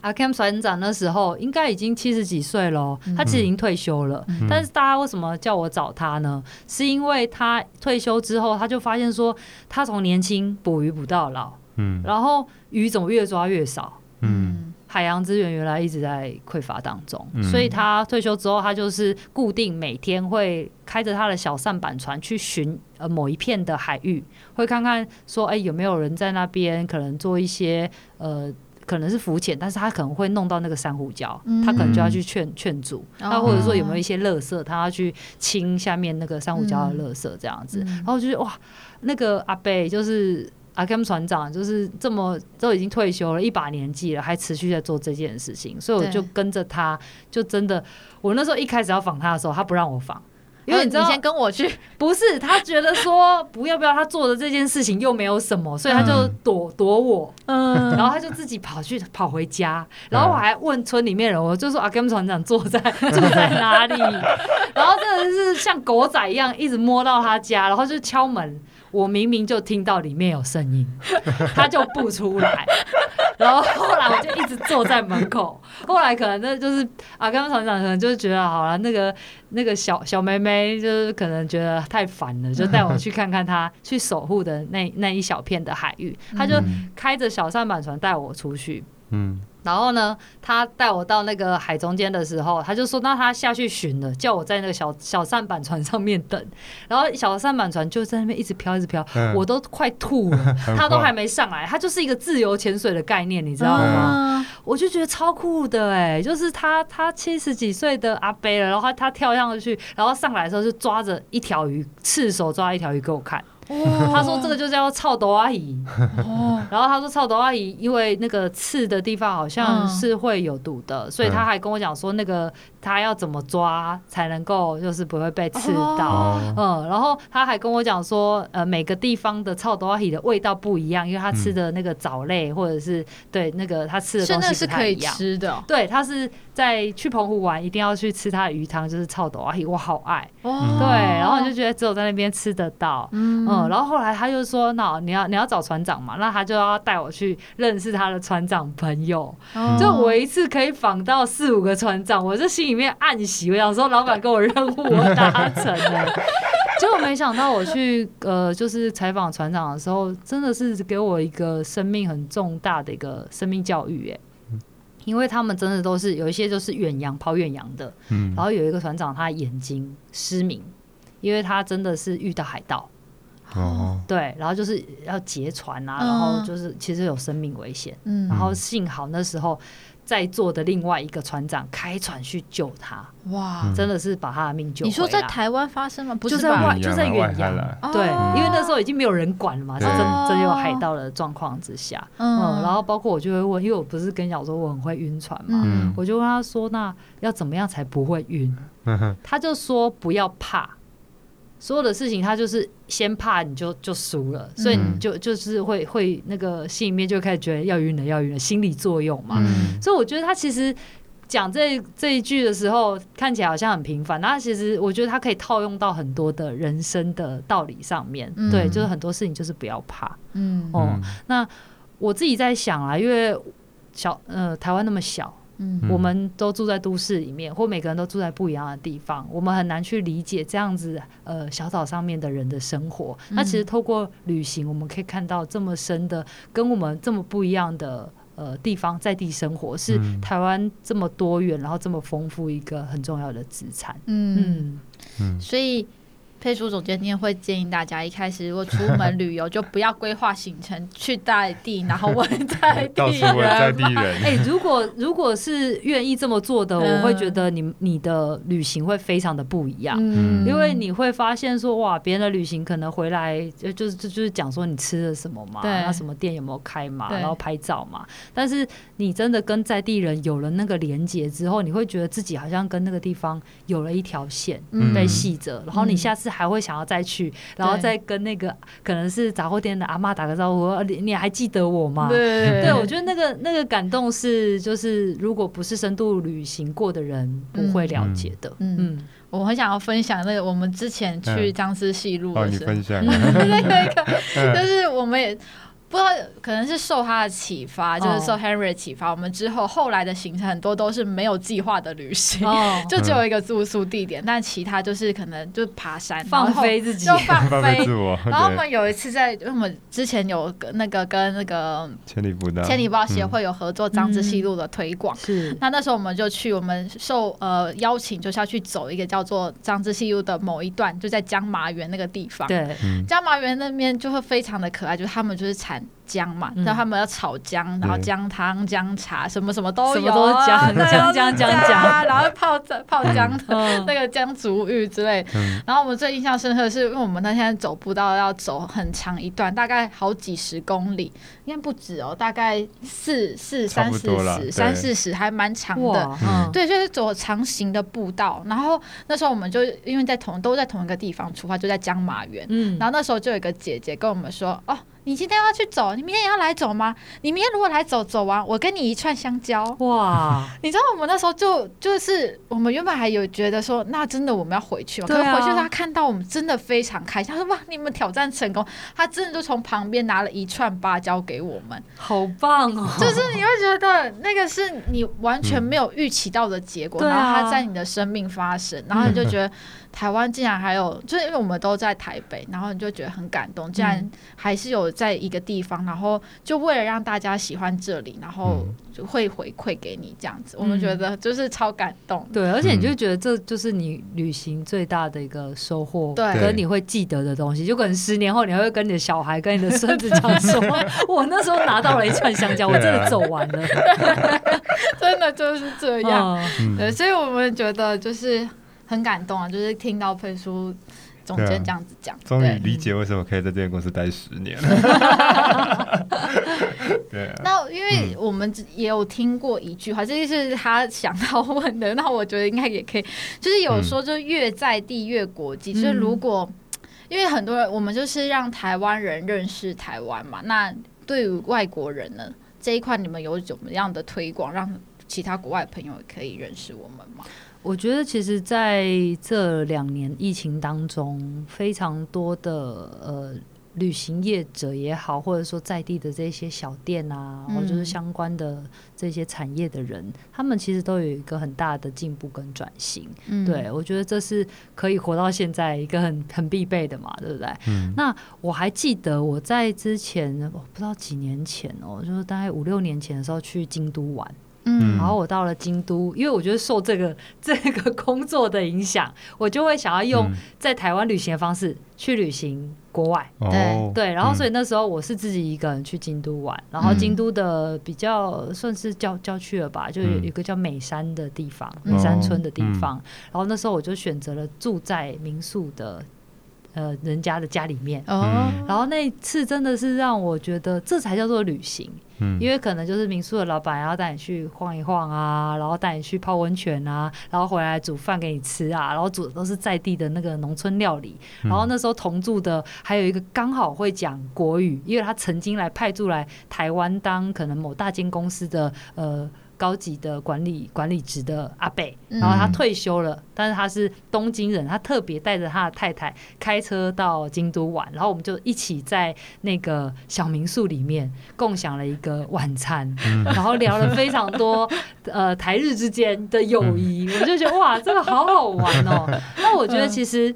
阿 Cam 船长那时候应该已经七十几岁了，他其实已经退休了。嗯、但是大家为什么叫我找他呢？是因为他退休之后，他就发现说，他从年轻捕鱼捕到老，嗯，然后鱼怎么越抓越少，嗯，海洋资源原来一直在匮乏当中，嗯、所以他退休之后，他就是固定每天会开着他的小舢板船去巡呃某一片的海域，会看看说，哎、欸，有没有人在那边可能做一些呃。可能是浮潜，但是他可能会弄到那个珊瑚礁，嗯、他可能就要去劝劝阻，那、嗯、或者说有没有一些垃圾，他要去清下面那个珊瑚礁的垃圾这样子。嗯、然后就是哇，那个阿贝就是阿 Cam 船长，就是这么都已经退休了一把年纪了，还持续在做这件事情，所以我就跟着他，就真的，我那时候一开始要访他的时候，他不让我访。因为你知道，你先跟我去，不是他觉得说不要不要，他做的这件事情又没有什么，所以他就躲躲我，嗯，然后他就自己跑去跑回家，然后我还问村里面人，我就说阿 Cam 船长坐在 坐在哪里，然后真的是像狗仔一样一直摸到他家，然后就敲门。我明明就听到里面有声音，他就不出来，然后后来我就一直坐在门口。后来可能那就是阿 Cam 船长可能就是觉得好了，那个那个小小妹妹就是可能觉得太烦了，就带我去看看她 去守护的那那一小片的海域。他就开着小舢板船带我出去。嗯。然后呢，他带我到那个海中间的时候，他就说：“那他下去寻了，叫我在那个小小舢板船上面等。”然后小舢板船就在那边一直飘，一直飘，嗯、我都快吐了。他都还没上来，他就是一个自由潜水的概念，你知道吗？嗯、我就觉得超酷的哎、欸，就是他他七十几岁的阿伯了，然后他他跳上去，然后上来的时候就抓着一条鱼，赤手抓一条鱼给我看。他说这个就叫臭大鱼，然后他说臭大鱼，因为那个刺的地方好像是会有毒的，所以他还跟我讲说那个他要怎么抓才能够就是不会被刺到，嗯，然后他还跟我讲说，呃，每个地方的臭大鱼的味道不一样，因为他吃的那个藻类或者是对那个他吃的东西不太一样，是可以吃的，对，他是在去澎湖玩一定要去吃他的鱼汤，就是臭大鱼，我好爱，对，然后我就觉得只有在那边吃得到，嗯。然后后来他就说：“那你要你要找船长嘛？那他就要带我去认识他的船长朋友。就我一次可以访到四五个船长，我这心里面暗喜。我想说，老板给我任务，我达成了。结果没想到我去呃，就是采访船长的时候，真的是给我一个生命很重大的一个生命教育。哎，因为他们真的都是有一些就是远洋跑远洋的，然后有一个船长他眼睛失明，因为他真的是遇到海盗。”哦，对，然后就是要劫船啊，然后就是其实有生命危险，嗯，然后幸好那时候在座的另外一个船长开船去救他，哇，真的是把他的命救回来。你说在台湾发生吗？不是就在外，就在远洋，对，因为那时候已经没有人管了嘛，是真真有海盗的状况之下，嗯，然后包括我就会问，因为我不是跟你讲说我很会晕船嘛，我就问他说，那要怎么样才不会晕？他就说不要怕。所有的事情，他就是先怕你就就输了，所以你就就是会会那个心里面就开始觉得要晕了要晕了，心理作用嘛。嗯、所以我觉得他其实讲这这一句的时候，看起来好像很平凡，那其实我觉得他可以套用到很多的人生的道理上面。嗯、对，就是很多事情就是不要怕。嗯哦，那我自己在想啊，因为小呃台湾那么小。嗯，我们都住在都市里面，或每个人都住在不一样的地方，我们很难去理解这样子呃小岛上面的人的生活。嗯、那其实透过旅行，我们可以看到这么深的跟我们这么不一样的呃地方在地生活，是台湾这么多元，然后这么丰富一个很重要的资产。嗯嗯，嗯所以。佩书总监今天会建议大家，一开始如果出门旅游，就不要规划行程去在地，然后问在地人。哎、欸，如果如果是愿意这么做的，我会觉得你你的旅行会非常的不一样，嗯、因为你会发现说，哇，别人的旅行可能回来就就是就是讲说你吃了什么嘛，对那什么店有没有开嘛，然后拍照嘛。但是你真的跟在地人有了那个连接之后，你会觉得自己好像跟那个地方有了一条线被系着，嗯、然后你下次。还会想要再去，然后再跟那个可能是杂货店的阿妈打个招呼，你你还记得我吗？对，对我觉得那个那个感动是，就是如果不是深度旅行过的人不会了解的。嗯，嗯我很想要分享那个我们之前去张之细路的时候，嗯哦、你分享 那个，就是我们也。不知道，可能是受他的启发，就是受 Henry 的启发。我们之后后来的行程很多都是没有计划的旅行，就只有一个住宿地点，但其他就是可能就爬山，放飞自己，就放 飞。然后我们有一次在，因为我们之前有那个跟那个千里步道千里步道协会有合作张之细路的推广，是。那那时候我们就去，我们受呃邀请就是要去走一个叫做张之细路的某一段，就在江麻园那个地方。对，江麻园那边就会非常的可爱，就是他们就是产。姜嘛，然后他们要炒姜，然后姜汤、姜茶，什么什么都有，姜姜姜姜姜，然后泡泡姜的那个姜竹芋之类。然后我们最印象深刻的是，因为我们那天走步道要走很长一段，大概好几十公里，应该不止哦，大概四四三四十三四十，还蛮长的。对，就是走长型的步道。然后那时候我们就因为在同都在同一个地方出发，就在江马园。嗯，然后那时候就有一个姐姐跟我们说，哦。你今天要去走，你明天也要来走吗？你明天如果来走，走完我跟你一串香蕉。哇！你知道我们那时候就就是我们原本还有觉得说，那真的我们要回去吗？对啊。可是回去他看到我们真的非常开心，他说哇，你们挑战成功！他真的就从旁边拿了一串芭蕉给我们，好棒哦！就是你会觉得那个是你完全没有预期到的结果，嗯、然后他在你的生命发生，然后你就觉得。台湾竟然还有，就是因为我们都在台北，然后你就觉得很感动。竟然还是有在一个地方，然后就为了让大家喜欢这里，然后就会回馈给你这样子。我们觉得就是超感动。对，而且你就觉得这就是你旅行最大的一个收获，对，跟你会记得的东西。就可能十年后你会跟你的小孩、跟你的孙子讲说：“ 我那时候拿到了一串香蕉，我真的走完了。”真的就是这样。对，所以我们觉得就是。很感动啊，就是听到佩书总监这样子讲，终于、啊、理解为什么可以在这间公司待十年了。对、啊，那因为我们也有听过一句话，这就是他想要问的。那我觉得应该也可以，就是有说，就越在地越国际。嗯、就是如果因为很多人，我们就是让台湾人认识台湾嘛。那对于外国人呢，这一块你们有怎么样的推广，让其他国外朋友可以认识我们吗？我觉得，其实在这两年疫情当中，非常多的呃旅行业者也好，或者说在地的这些小店啊，或者就是相关的这些产业的人，嗯、他们其实都有一个很大的进步跟转型。嗯、对，我觉得这是可以活到现在一个很很必备的嘛，对不对？嗯、那我还记得我在之前，我不知道几年前哦，就是大概五六年前的时候去京都玩。嗯，然后我到了京都，因为我觉得受这个这个工作的影响，我就会想要用在台湾旅行的方式去旅行国外。对、嗯、对，然后所以那时候我是自己一个人去京都玩，然后京都的比较算是郊郊区了吧，就有一个叫美山的地方，美山村的地方。然后那时候我就选择了住在民宿的。呃人家的家里面。哦，然后那次真的是让我觉得这才叫做旅行。嗯，因为可能就是民宿的老板要带你去晃一晃啊，然后带你去泡温泉啊，然后回来煮饭给你吃啊，然后煮的都是在地的那个农村料理。然后那时候同住的还有一个刚好会讲国语，因为他曾经来派驻来台湾当可能某大间公司的呃。高级的管理管理职的阿贝，然后他退休了，嗯、但是他是东京人，他特别带着他的太太开车到京都玩，然后我们就一起在那个小民宿里面共享了一个晚餐，嗯、然后聊了非常多 呃台日之间的友谊，嗯、我就觉得哇，这个好好玩哦。那我觉得其实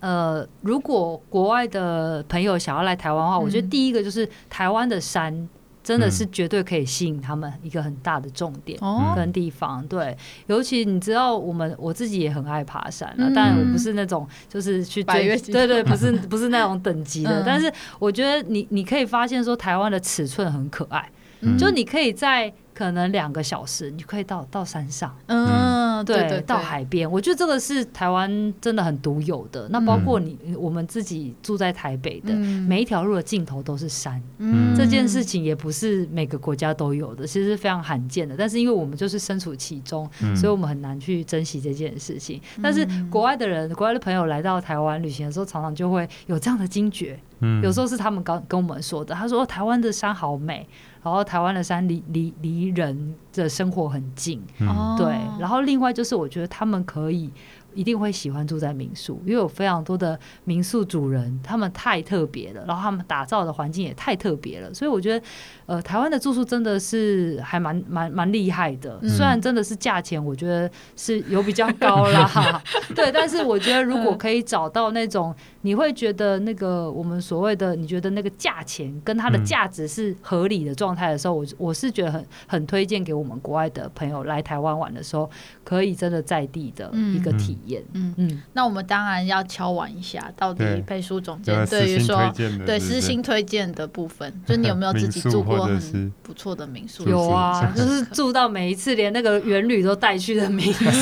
呃，如果国外的朋友想要来台湾的话，我觉得第一个就是台湾的山。真的是绝对可以吸引他们一个很大的重点跟地方，对，尤其你知道，我们我自己也很爱爬山，但我不是那种就是去追，对对，不是不是那种等级的，但是我觉得你你可以发现说，台湾的尺寸很可爱，就你可以在。可能两个小时，你可以到到山上，嗯，对，对对对，到海边。我觉得这个是台湾真的很独有的。那包括你，嗯、我们自己住在台北的，嗯、每一条路的尽头都是山，嗯，这件事情也不是每个国家都有的，其实是非常罕见的。但是因为我们就是身处其中，嗯、所以我们很难去珍惜这件事情。嗯、但是国外的人，国外的朋友来到台湾旅行的时候，常常就会有这样的惊觉。嗯，有时候是他们刚跟我们说的，他说台湾的山好美。然后台湾的山离离离人的生活很近，嗯、对。然后另外就是我觉得他们可以。一定会喜欢住在民宿，因为有非常多的民宿主人，他们太特别了，然后他们打造的环境也太特别了，所以我觉得，呃，台湾的住宿真的是还蛮蛮蛮厉害的。嗯、虽然真的是价钱，我觉得是有比较高啦，对，但是我觉得如果可以找到那种你会觉得那个我们所谓的你觉得那个价钱跟它的价值是合理的状态的时候，我我是觉得很很推荐给我们国外的朋友来台湾玩的时候，可以真的在地的一个体验。嗯嗯，那我们当然要敲完一下，到底佩书总监对于说对私心推荐的部分，就你有没有自己住过很不错的民宿？有啊，就是住到每一次连那个员旅都带去的民宿。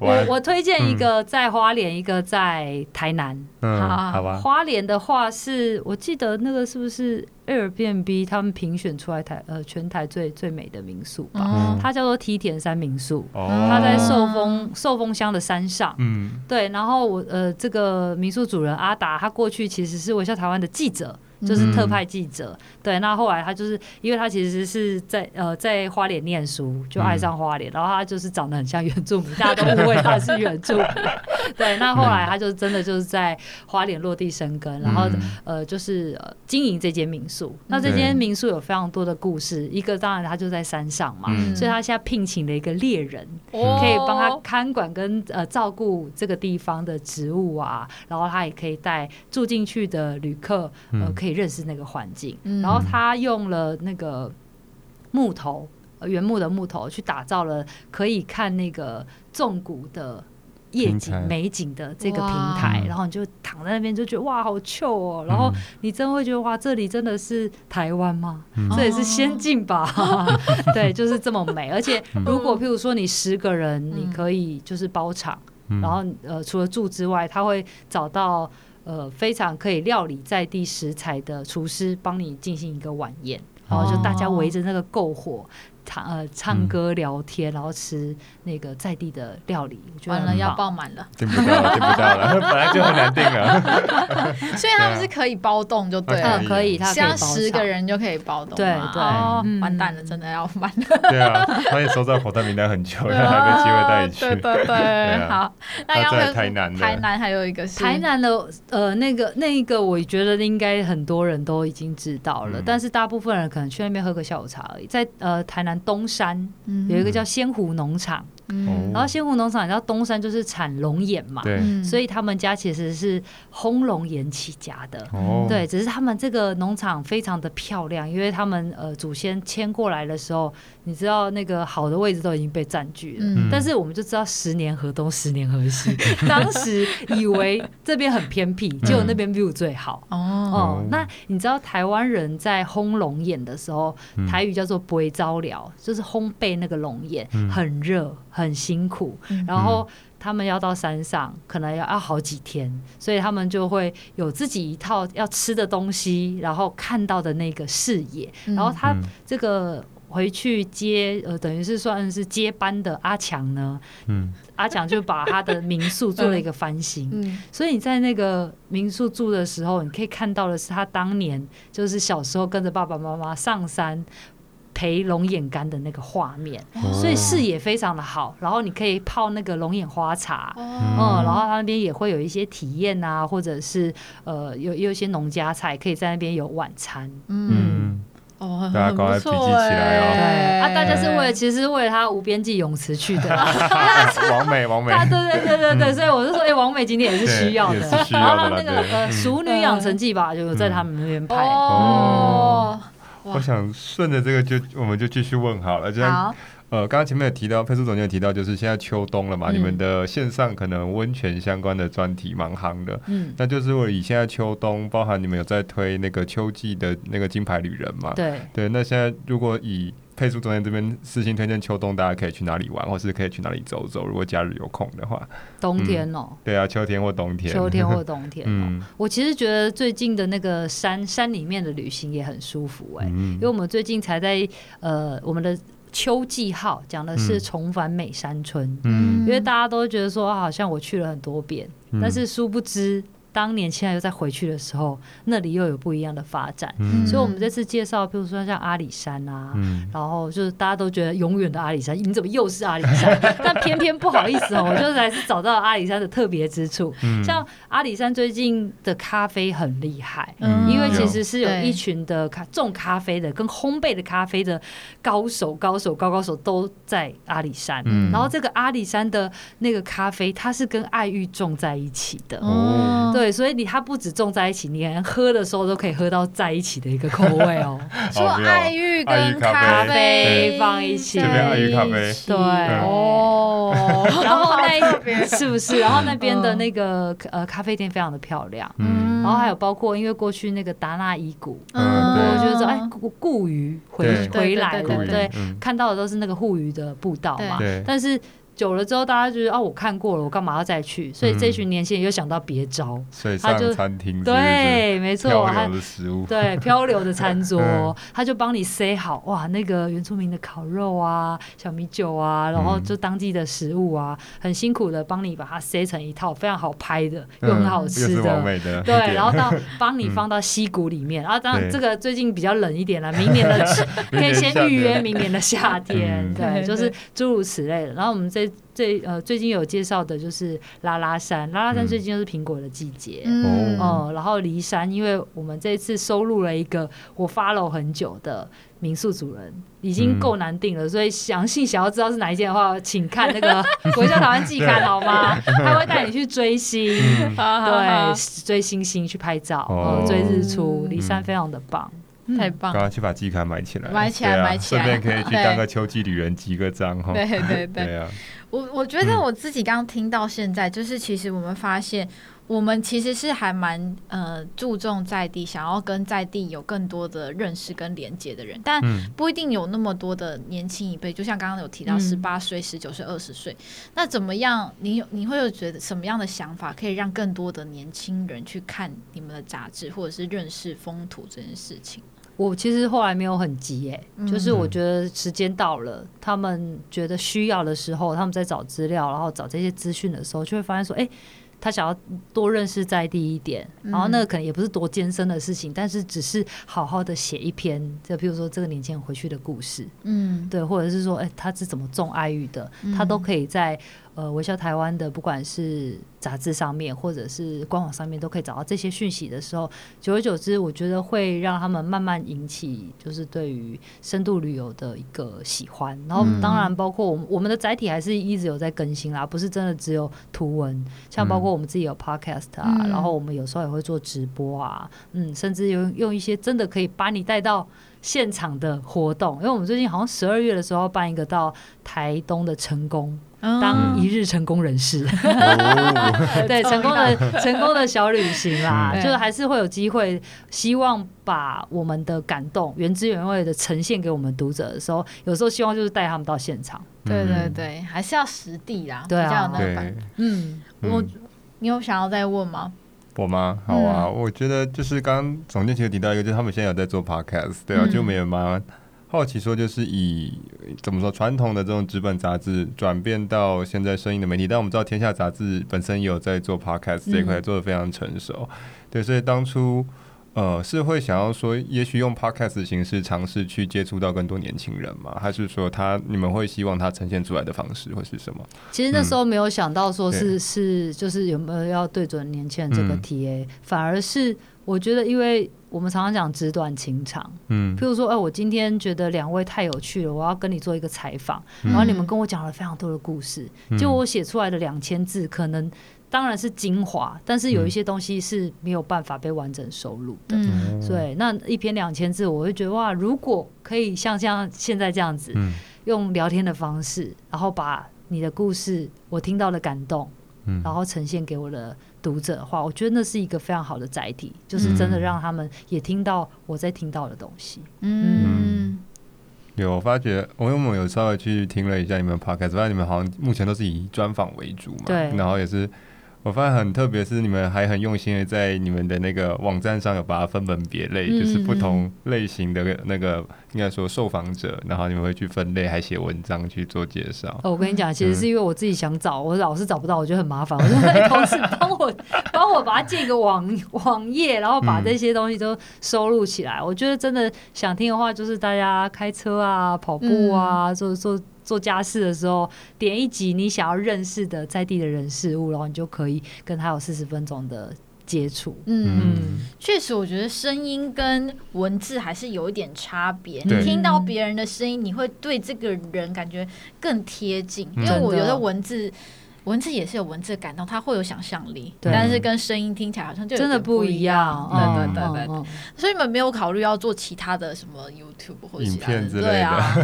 我我推荐一个在花莲，一个在台南。嗯，好吧。花莲的话是我记得那个是不是？Airbnb 他们评选出来台呃全台最最美的民宿吧，嗯、它叫做梯田山民宿，哦、它在寿丰寿丰乡的山上，嗯，对，然后我呃这个民宿主人阿达，他过去其实是微笑台湾的记者。就是特派记者，嗯、对，那后来他就是，因为他其实是在呃在花莲念书，就爱上花莲，嗯、然后他就是长得很像原住民，大家都误会他是原住民，对，那后来他就真的就是在花莲落地生根，然后呃就是呃经营这间民宿。那这间民宿有非常多的故事，一个当然他就在山上嘛，嗯、所以他现在聘请了一个猎人，嗯、可以帮他看管跟呃照顾这个地方的植物啊，然后他也可以带住进去的旅客，呃可以。认识那个环境，然后他用了那个木头，原木的木头去打造了可以看那个纵谷的夜景美景的这个平台，然后你就躺在那边就觉得哇，好 chill 哦，然后你真会觉得哇，这里真的是台湾吗？这也是仙境吧？对，就是这么美。而且如果譬如说你十个人，你可以就是包场，然后呃，除了住之外，他会找到。呃，非常可以料理在地食材的厨师帮你进行一个晚宴，然后就大家围着那个篝火。唱呃唱歌聊天，然后吃那个在地的料理，我觉得完了要爆满了，订不到了，订不到了，本来就很难订啊。所以他们是可以包栋就对了，可以，像十个人就可以包栋，对对，完蛋了，真的要满了。对啊，他也收在口袋名单很久了，还没机会带你去。对对对，好，那要在台南，台南还有一个是？台南的呃那个那一个，我觉得应该很多人都已经知道了，但是大部分人可能去那边喝个下午茶而已，在呃台南。东山有一个叫仙湖农场。嗯，然后仙湖农场，你知道东山就是产龙眼嘛，对，所以他们家其实是烘龙眼起家的，哦，对，只是他们这个农场非常的漂亮，因为他们呃祖先迁过来的时候，你知道那个好的位置都已经被占据了，嗯，但是我们就知道十年河东十年河西，当时以为这边很偏僻，结果那边 view 最好，哦，哦，那你知道台湾人在烘龙眼的时候，台语叫做焙糟疗，就是烘焙那个龙眼，很热。很辛苦，然后他们要到山上，可能要要好几天，所以他们就会有自己一套要吃的东西，然后看到的那个视野，然后他这个。回去接呃，等于是算是接班的阿强呢。嗯，阿强就把他的民宿做了一个翻新。嗯，所以你在那个民宿住的时候，你可以看到的是他当年就是小时候跟着爸爸妈妈上山陪龙眼干的那个画面。哦，所以视野非常的好。然后你可以泡那个龙眼花茶。哦，嗯，然后他那边也会有一些体验啊，或者是呃有有一些农家菜，可以在那边有晚餐。嗯。嗯哦，大家赶快笔记起来哦！对啊，大家是为了其实是为了他无边际泳池去的。王美，王美，对对对对对，所以我就说，哎，王美今天也是需要的。然后那个呃《熟女养成记》吧，就在他们那边拍。哦，我想顺着这个就我们就继续问好了，这样。呃，刚刚前面有提到，佩苏总监有提到，就是现在秋冬了嘛，嗯、你们的线上可能温泉相关的专题蛮夯的，嗯，那就是我以现在秋冬，包含你们有在推那个秋季的那个金牌旅人嘛，对，对，那现在如果以佩苏总监这边私信推荐秋冬，大家可以去哪里玩，或是可以去哪里走走？如果假日有空的话，冬天哦、对啊，秋天或冬天，秋天或冬天、哦，嗯，我其实觉得最近的那个山山里面的旅行也很舒服哎、欸，嗯、因为我们最近才在呃我们的。秋季号讲的是重返美山村，嗯，因为大家都觉得说好像我去了很多遍，嗯、但是殊不知。当年现在又再回去的时候，那里又有不一样的发展。嗯、所以，我们这次介绍，比如说像阿里山啊，嗯、然后就是大家都觉得永远的阿里山，你怎么又是阿里山？但偏偏不好意思哦，我就还是找到阿里山的特别之处。嗯、像阿里山最近的咖啡很厉害，嗯、因为其实是有一群的咖种咖啡的跟烘焙的咖啡的高手、高手、高高手都在阿里山。嗯、然后这个阿里山的那个咖啡，它是跟爱玉种在一起的。哦。对，所以你它不止种在一起，你连喝的时候都可以喝到在一起的一个口味哦。说爱玉跟咖啡。放一起，这边爱玉咖啡，对。哦。然后那 是不是？然后那边的那个呃咖啡店非常的漂亮，嗯。然后还有包括因为过去那个达纳伊谷，嗯，我觉得说哎固固鱼回回来了，对，看到的都是那个护鱼的步道嘛，但是。久了之后，大家觉得哦，我看过了，我干嘛要再去？所以这群年轻人又想到别招，他就餐厅对，没错，漂流的食物，对，漂流的餐桌，他就帮你塞好哇，那个原住民的烤肉啊，小米酒啊，然后就当地的食物啊，很辛苦的帮你把它塞成一套非常好拍的又很好吃的，对，然后到 帮你放到溪谷里面，然后当然这个最近比较冷一点了，明年的 可以先预约明年的夏天，对，就是诸如此类的。然后我们这。最呃，最近有介绍的就是拉拉山，拉拉山最近就是苹果的季节，嗯，哦，然后梨山，因为我们这一次收录了一个我 follow 很久的民宿主人，已经够难定了，所以详细想要知道是哪一件的话，请看那个 《国家台湾季刊》好吗？他会带你去追星，对，追星星去拍照，哦，追日出，梨山非常的棒。太棒！赶快去把季刊买起来，买起来，买起来，顺便可以去当个秋季旅人，集个章哈。对对。对，啊！我我觉得我自己刚刚听到现在，就是其实我们发现，我们其实是还蛮呃注重在地，想要跟在地有更多的认识跟连接的人，但不一定有那么多的年轻一辈。就像刚刚有提到，十八岁、十九岁、二十岁，那怎么样？你你会有觉得什么样的想法，可以让更多的年轻人去看你们的杂志，或者是认识风土这件事情？我其实后来没有很急哎，就是我觉得时间到了，他们觉得需要的时候，他们在找资料，然后找这些资讯的时候，就会发现说，哎，他想要多认识在地一点，然后那个可能也不是多艰深的事情，但是只是好好的写一篇，就比如说这个年轻人回去的故事，嗯，对，或者是说，哎，他是怎么种爱玉的，他都可以在。呃，微笑台湾的，不管是杂志上面，或者是官网上面，都可以找到这些讯息的时候，久而久之，我觉得会让他们慢慢引起，就是对于深度旅游的一个喜欢。然后，当然包括我们我们的载体还是一直有在更新啦，不是真的只有图文，像包括我们自己有 podcast 啊，然后我们有时候也会做直播啊，嗯，甚至用用一些真的可以把你带到现场的活动，因为我们最近好像十二月的时候办一个到台东的成功。当一日成功人士，对，成功的成功的小旅行啦，就是还是会有机会，希望把我们的感动原汁原味的呈现给我们读者的时候，有时候希望就是带他们到现场。对对对，还是要实地啦，对啊，比较有那个嗯，我你有想要再问吗？我吗？好啊，我觉得就是刚刚总监其实提到一个，就是他们现在有在做 podcast，对啊，就没有吗？好奇说，就是以怎么说传统的这种纸本杂志转变到现在声音的媒体，但我们知道天下杂志本身也有在做 podcast 这一块，做的非常成熟。嗯、对，所以当初呃是会想要说，也许用 podcast 的形式尝试去接触到更多年轻人吗？还是说他你们会希望他呈现出来的方式会是什么？其实那时候没有想到说是、嗯、是就是有没有要对准年轻人这个 TA，、嗯、反而是我觉得因为。我们常常讲纸短情长，嗯，譬如说，哎，我今天觉得两位太有趣了，我要跟你做一个采访，然后你们跟我讲了非常多的故事，就我写出来的两千字，可能当然是精华，但是有一些东西是没有办法被完整收录的，嗯，所以那一篇两千字，我会觉得哇，如果可以像像现在这样子，用聊天的方式，然后把你的故事，我听到的感动，然后呈现给我的。读者的话，我觉得那是一个非常好的载体，就是真的让他们也听到我在听到的东西。嗯，嗯有我发觉，我因为我们有稍微去听了一下你们的 podcast，发现你们好像目前都是以专访为主嘛，对，然后也是。我发现很特别，是你们还很用心的在你们的那个网站上有把它分门别类，嗯、就是不同类型的那个应该说受访者，然后你们会去分类，还写文章去做介绍。哦，我跟你讲，其实是因为我自己想找，我老是找不到，我觉得很麻烦，我就会同事帮我帮我把它建个网网页，然后把这些东西都收录起来。嗯、我觉得真的想听的话，就是大家开车啊、跑步啊、做做。做家事的时候，点一集你想要认识的在地的人事物，然后你就可以跟他有四十分钟的接触。嗯，确实，我觉得声音跟文字还是有一点差别。你听到别人的声音，你会对这个人感觉更贴近，因为我觉得文字。文字也是有文字的感动，它会有想象力，但是跟声音听起来好像就真的不一样。对对对对对，所以你们没有考虑要做其他的什么 YouTube 或者其他的影片之类的？对啊，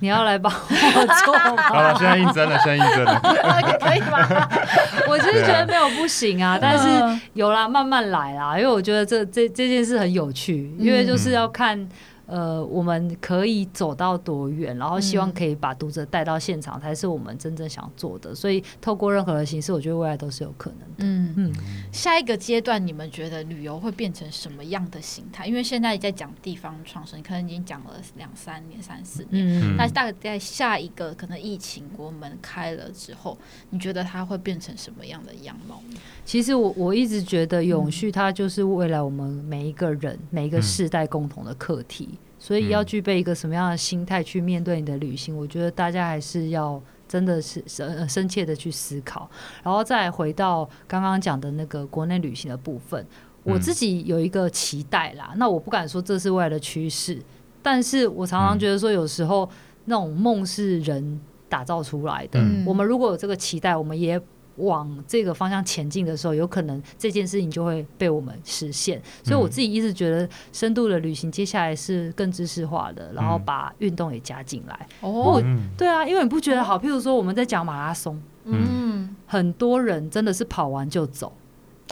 你要来帮我做吗？好了，现在应征了，现在应征了，可以吗？我其实觉得没有不行啊，但是有啦，慢慢来啦，因为我觉得这这这件事很有趣，因为就是要看。呃，我们可以走到多远，然后希望可以把读者带到现场，才是我们真正想做的。所以，透过任何的形式，我觉得未来都是有可能的。嗯嗯。下一个阶段，你们觉得旅游会变成什么样的形态？因为现在在讲地方创生，可能已经讲了两三年、三四年。嗯。那大概在下一个可能疫情国门开了之后，你觉得它会变成什么样的样貌？其实我我一直觉得永续，它就是未来我们每一个人、每一个世代共同的课题。所以要具备一个什么样的心态去面对你的旅行？我觉得大家还是要真的是深深切的去思考，然后再回到刚刚讲的那个国内旅行的部分。我自己有一个期待啦，那我不敢说这是未来的趋势，但是我常常觉得说有时候那种梦是人打造出来的。我们如果有这个期待，我们也。往这个方向前进的时候，有可能这件事情就会被我们实现。所以我自己一直觉得，深度的旅行接下来是更知识化的，然后把运动也加进来。哦，对啊，因为你不觉得好？譬如说我们在讲马拉松，嗯，很多人真的是跑完就走。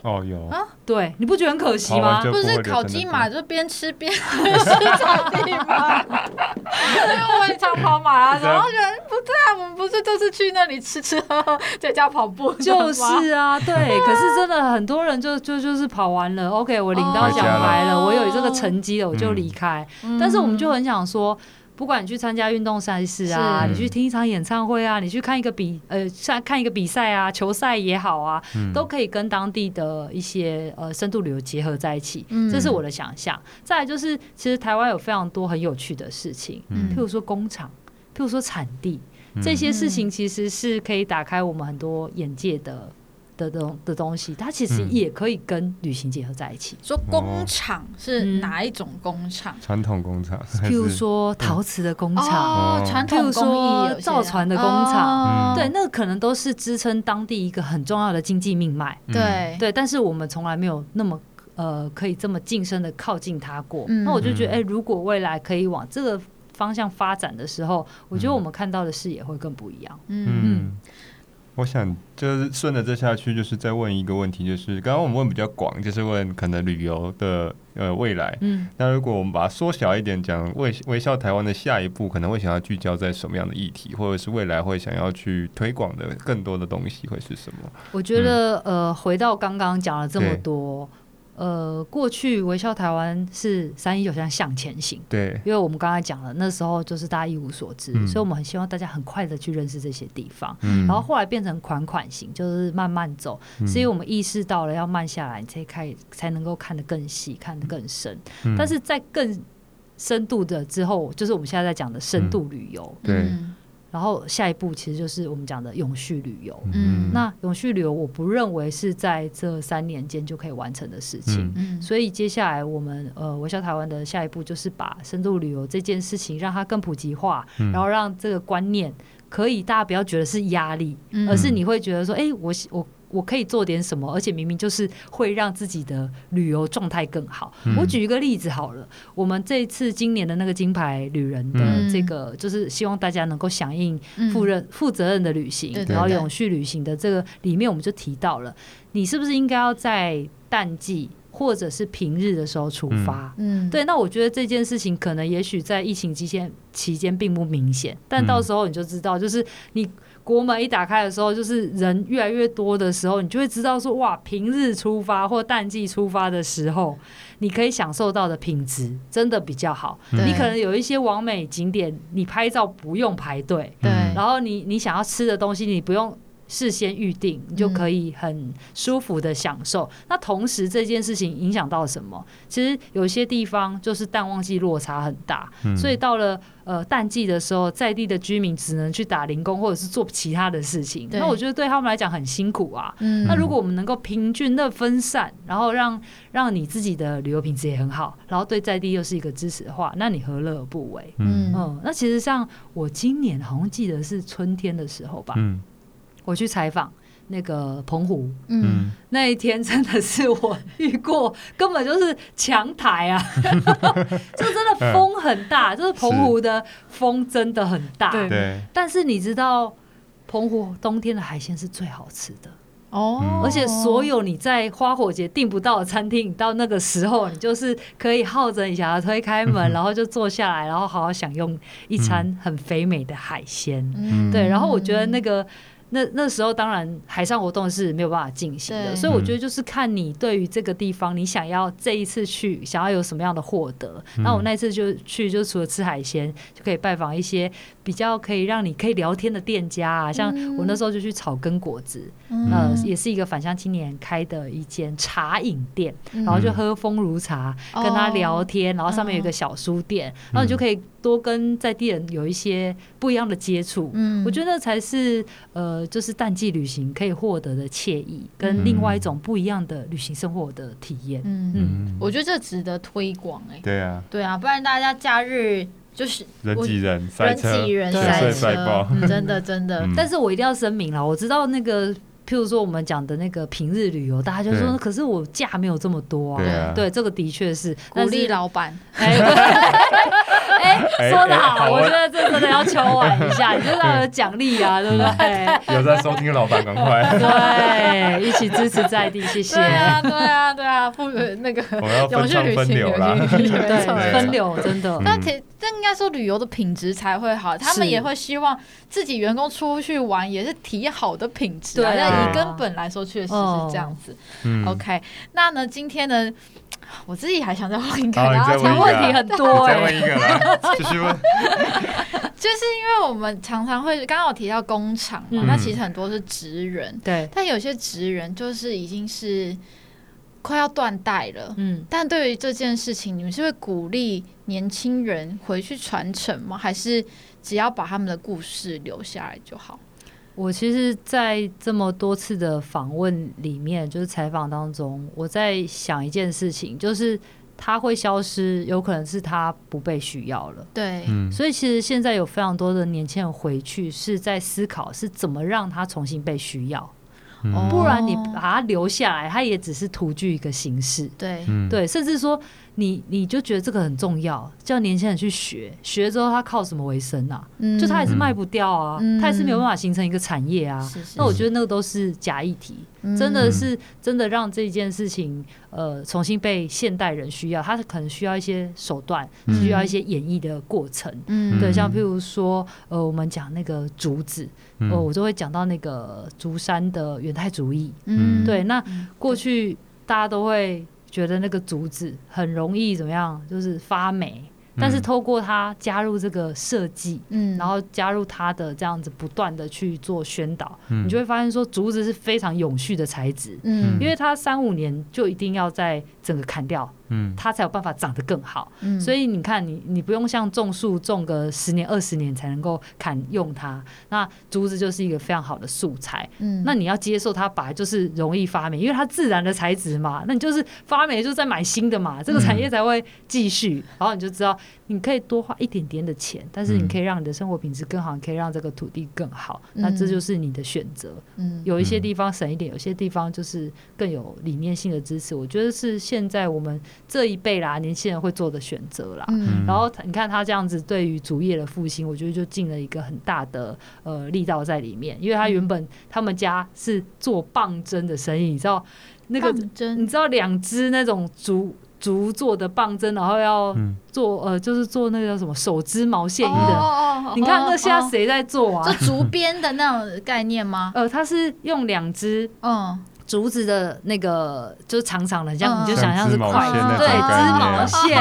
哦，有啊，对，你不觉得很可惜吗？不是烤鸡嘛，就边吃边 吃草地吗？因为我也常跑马拉松，然后觉得不对啊，我们不是就是去那里吃吃喝喝，在家跑步？就是啊，对。可是真的很多人就 就就是跑完了，OK，我领到奖牌了，我有这个成绩了，我就离开。但是我们就很想说。不管你去参加运动赛事啊，你去听一场演唱会啊，你去看一个比呃看一个比赛啊，球赛也好啊，嗯、都可以跟当地的一些呃深度旅游结合在一起，嗯、这是我的想象。再来就是，其实台湾有非常多很有趣的事情，嗯、譬如说工厂，譬如说产地，嗯、这些事情其实是可以打开我们很多眼界的。的东的东西，它其实也可以跟旅行结合在一起。说工厂是哪一种工厂？传统工厂，譬如说陶瓷的工厂，传统工艺造船的工厂，对，那可能都是支撑当地一个很重要的经济命脉。对。对，但是我们从来没有那么呃，可以这么近身的靠近它过。那我就觉得，哎，如果未来可以往这个方向发展的时候，我觉得我们看到的视野会更不一样。嗯。我想就是顺着这下去，就是再问一个问题，就是刚刚我们问比较广，就是问可能旅游的呃未来。嗯，那如果我们把它缩小一点，讲微微笑台湾的下一步，可能会想要聚焦在什么样的议题，或者是未来会想要去推广的更多的东西会是什么？我觉得、嗯、呃，回到刚刚讲了这么多。呃，过去微笑台湾是三一九像向前行，对，因为我们刚才讲了，那时候就是大家一无所知，嗯、所以我们很希望大家很快的去认识这些地方，嗯、然后后来变成款款行，就是慢慢走，嗯、是因为我们意识到了要慢下来，你才开才能够看得更细，看得更深，嗯、但是在更深度的之后，就是我们现在在讲的深度旅游，嗯、对。嗯然后下一步其实就是我们讲的永续旅游。嗯，那永续旅游我不认为是在这三年间就可以完成的事情。嗯，所以接下来我们呃微笑台湾的下一步就是把深度旅游这件事情让它更普及化，嗯，然后让这个观念可以大家不要觉得是压力，嗯，而是你会觉得说，哎，我我。我可以做点什么，而且明明就是会让自己的旅游状态更好。嗯、我举一个例子好了，我们这一次今年的那个金牌旅人的这个，嗯、就是希望大家能够响应负任、负责任的旅行，嗯、然后永续旅行的这个里面，我们就提到了，你是不是应该要在淡季或者是平日的时候出发？嗯，对。那我觉得这件事情可能也许在疫情期间期间并不明显，但到时候你就知道，就是你。国门一打开的时候，就是人越来越多的时候，你就会知道说，哇，平日出发或淡季出发的时候，你可以享受到的品质真的比较好。对你可能有一些完美景点，你拍照不用排队，对，然后你你想要吃的东西，你不用。事先预定，你就可以很舒服的享受。嗯、那同时这件事情影响到什么？其实有些地方就是淡旺季落差很大，嗯、所以到了呃淡季的时候，在地的居民只能去打零工或者是做其他的事情。那我觉得对他们来讲很辛苦啊。嗯、那如果我们能够平均的分散，然后让让你自己的旅游品质也很好，然后对在地又是一个支持的话，那你何乐而不为？嗯，嗯，那其实像我今年好像记得是春天的时候吧。嗯我去采访那个澎湖，嗯，那一天真的是我遇过，根本就是强台啊，就真的风很大，就是澎湖的风真的很大，对。但是你知道，澎湖冬天的海鲜是最好吃的。哦，而且所有你在花火节订不到的餐厅，到那个时候，你就是可以号着你想要推开门，然后就坐下来，然后好好享用一餐很肥美的海鲜，嗯，对。然后我觉得那个。那那时候当然海上活动是没有办法进行的，所以我觉得就是看你对于这个地方，你想要这一次去想要有什么样的获得。嗯、那我那次就去，就除了吃海鲜，就可以拜访一些比较可以让你可以聊天的店家啊，像我那时候就去草根果子，嗯、呃，也是一个返乡青年开的一间茶饮店，嗯、然后就喝风如茶，跟他聊天，然后上面有一个小书店，然后你就可以。多跟在地人有一些不一样的接触，嗯，我觉得才是呃，就是淡季旅行可以获得的惬意，跟另外一种不一样的旅行生活的体验。嗯嗯，我觉得这值得推广哎。对啊，对啊，不然大家假日就是人挤人，人挤人塞车，真的真的。但是我一定要声明了，我知道那个。譬如说我们讲的那个平日旅游，大家就说，可是我假没有这么多啊。对，这个的确是鼓励老板。哎，说得好，我觉得这真的要敲碗一下，你就要有奖励啊，对不对？有在收听的老板，赶快 对，一起支持在地，谢谢。对啊，对啊，对啊，不那个永续旅行，对，分流真的。那这应该说旅游的品质才会好，他们也会希望自己员工出去玩也是体验好的品质。对。以根本来说，确实是这样子。嗯、OK，那呢，今天呢，我自己还想再问一个，然后问题很多哎、欸。再问一个啦，继续问。就是因为我们常常会刚刚有提到工厂嘛，嗯、那其实很多是职人，对，但有些职人就是已经是快要断代了。嗯，但对于这件事情，你们是会鼓励年轻人回去传承吗？还是只要把他们的故事留下来就好？我其实，在这么多次的访问里面，就是采访当中，我在想一件事情，就是他会消失，有可能是他不被需要了。对，所以其实现在有非常多的年轻人回去，是在思考是怎么让他重新被需要。不然你把他留下来，他也只是徒具一个形式。对，对，甚至说。你你就觉得这个很重要，叫年轻人去学，学了之后他靠什么为生啊？嗯、就他也是卖不掉啊，嗯、他也是没有办法形成一个产业啊。是是是，那我觉得那个都是假议题，嗯、真的是真的让这件事情呃重新被现代人需要，他可能需要一些手段，需要一些演绎的过程。嗯，对，像譬如说呃我们讲那个竹子，呃我就会讲到那个竹山的远太主义。嗯，对，那过去。大家都会觉得那个竹子很容易怎么样，就是发霉。但是透过它加入这个设计，嗯，然后加入它的这样子不断的去做宣导，嗯，你就会发现说竹子是非常永续的材质，嗯，因为它三五年就一定要在整个砍掉。嗯，它才有办法长得更好。嗯，所以你看你，你你不用像种树种个十年二十年才能够砍用它。那竹子就是一个非常好的素材。嗯，那你要接受它本来就是容易发霉，因为它自然的材质嘛。那你就是发霉就再买新的嘛，这个产业才会继续。嗯，然后你就知道，你可以多花一点点的钱，但是你可以让你的生活品质更好，你可以让这个土地更好。嗯，那这就是你的选择。嗯，有一些地方省一点，有些地方就是更有理念性的支持。我觉得是现在我们。这一辈啦，年轻人会做的选择啦。嗯、然后你看他这样子，对于竹业的复兴，我觉得就尽了一个很大的呃力道在里面。因为他原本他们家是做棒针的生意，你知道那个针，你知道两只那种竹竹做的棒针，然后要做呃，就是做那个叫什么手织毛线衣的。哦哦、你看那现在谁在做啊？就竹编的那种概念吗？呃，他是用两只嗯。竹子的那个就是长长的，这样你就想象是筷子，对，织毛线。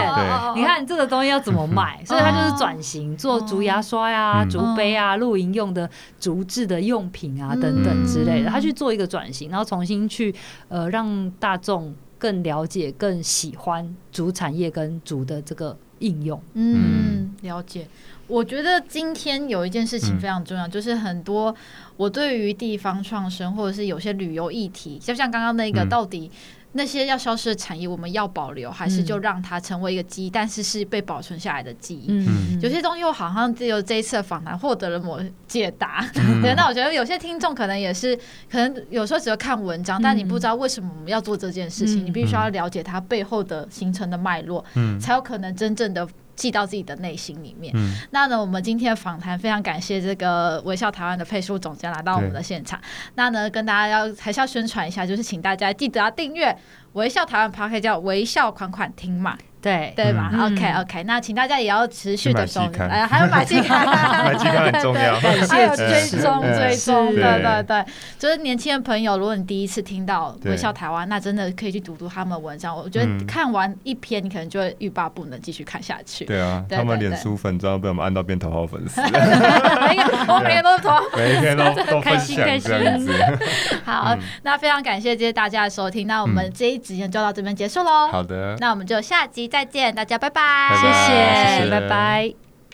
你看这个东西要怎么卖？所以它就是转型做竹牙刷呀、竹杯啊、露营用的竹制的用品啊等等之类的。他去做一个转型，然后重新去呃让大众更了解、更喜欢竹产业跟竹的这个应用。嗯，了解。我觉得今天有一件事情非常重要，嗯、就是很多我对于地方创生或者是有些旅游议题，就像刚刚那个，到底那些要消失的产业，我们要保留，还是就让它成为一个记忆，但是是被保存下来的记忆？嗯、有些东西我好像只有这一次的访谈获得了某解答。那我觉得有些听众可能也是，可能有时候只会看文章，但你不知道为什么我们要做这件事情，嗯、你必须要了解它背后的形成的脉络，嗯、才有可能真正的。记到自己的内心里面。嗯、那呢，我们今天的访谈非常感谢这个微笑台湾的配书总监来到我们的现场。那呢，跟大家要还是要宣传一下，就是请大家记得要订阅微笑台湾 Podcast 叫微笑款款听嘛。对。对吧？OK OK，那请大家也要持续的收，哎，还有买期刊，买期刊很重要，还有追踪追踪，对。对对，就是年轻的朋友，如果你第一次听到微笑台湾，那真的可以去读读他们的文章。我觉得看完一篇，你可能就会欲罢不能，继续看下去。对啊，他们脸书粉专被我们按到变头号粉丝，我 每天都头，每天都都开心开心。好，那非常感谢这些大家的收听，那我们这一集就到这边结束喽。好的，那我们就下集再见，大家拜拜，谢谢，拜拜。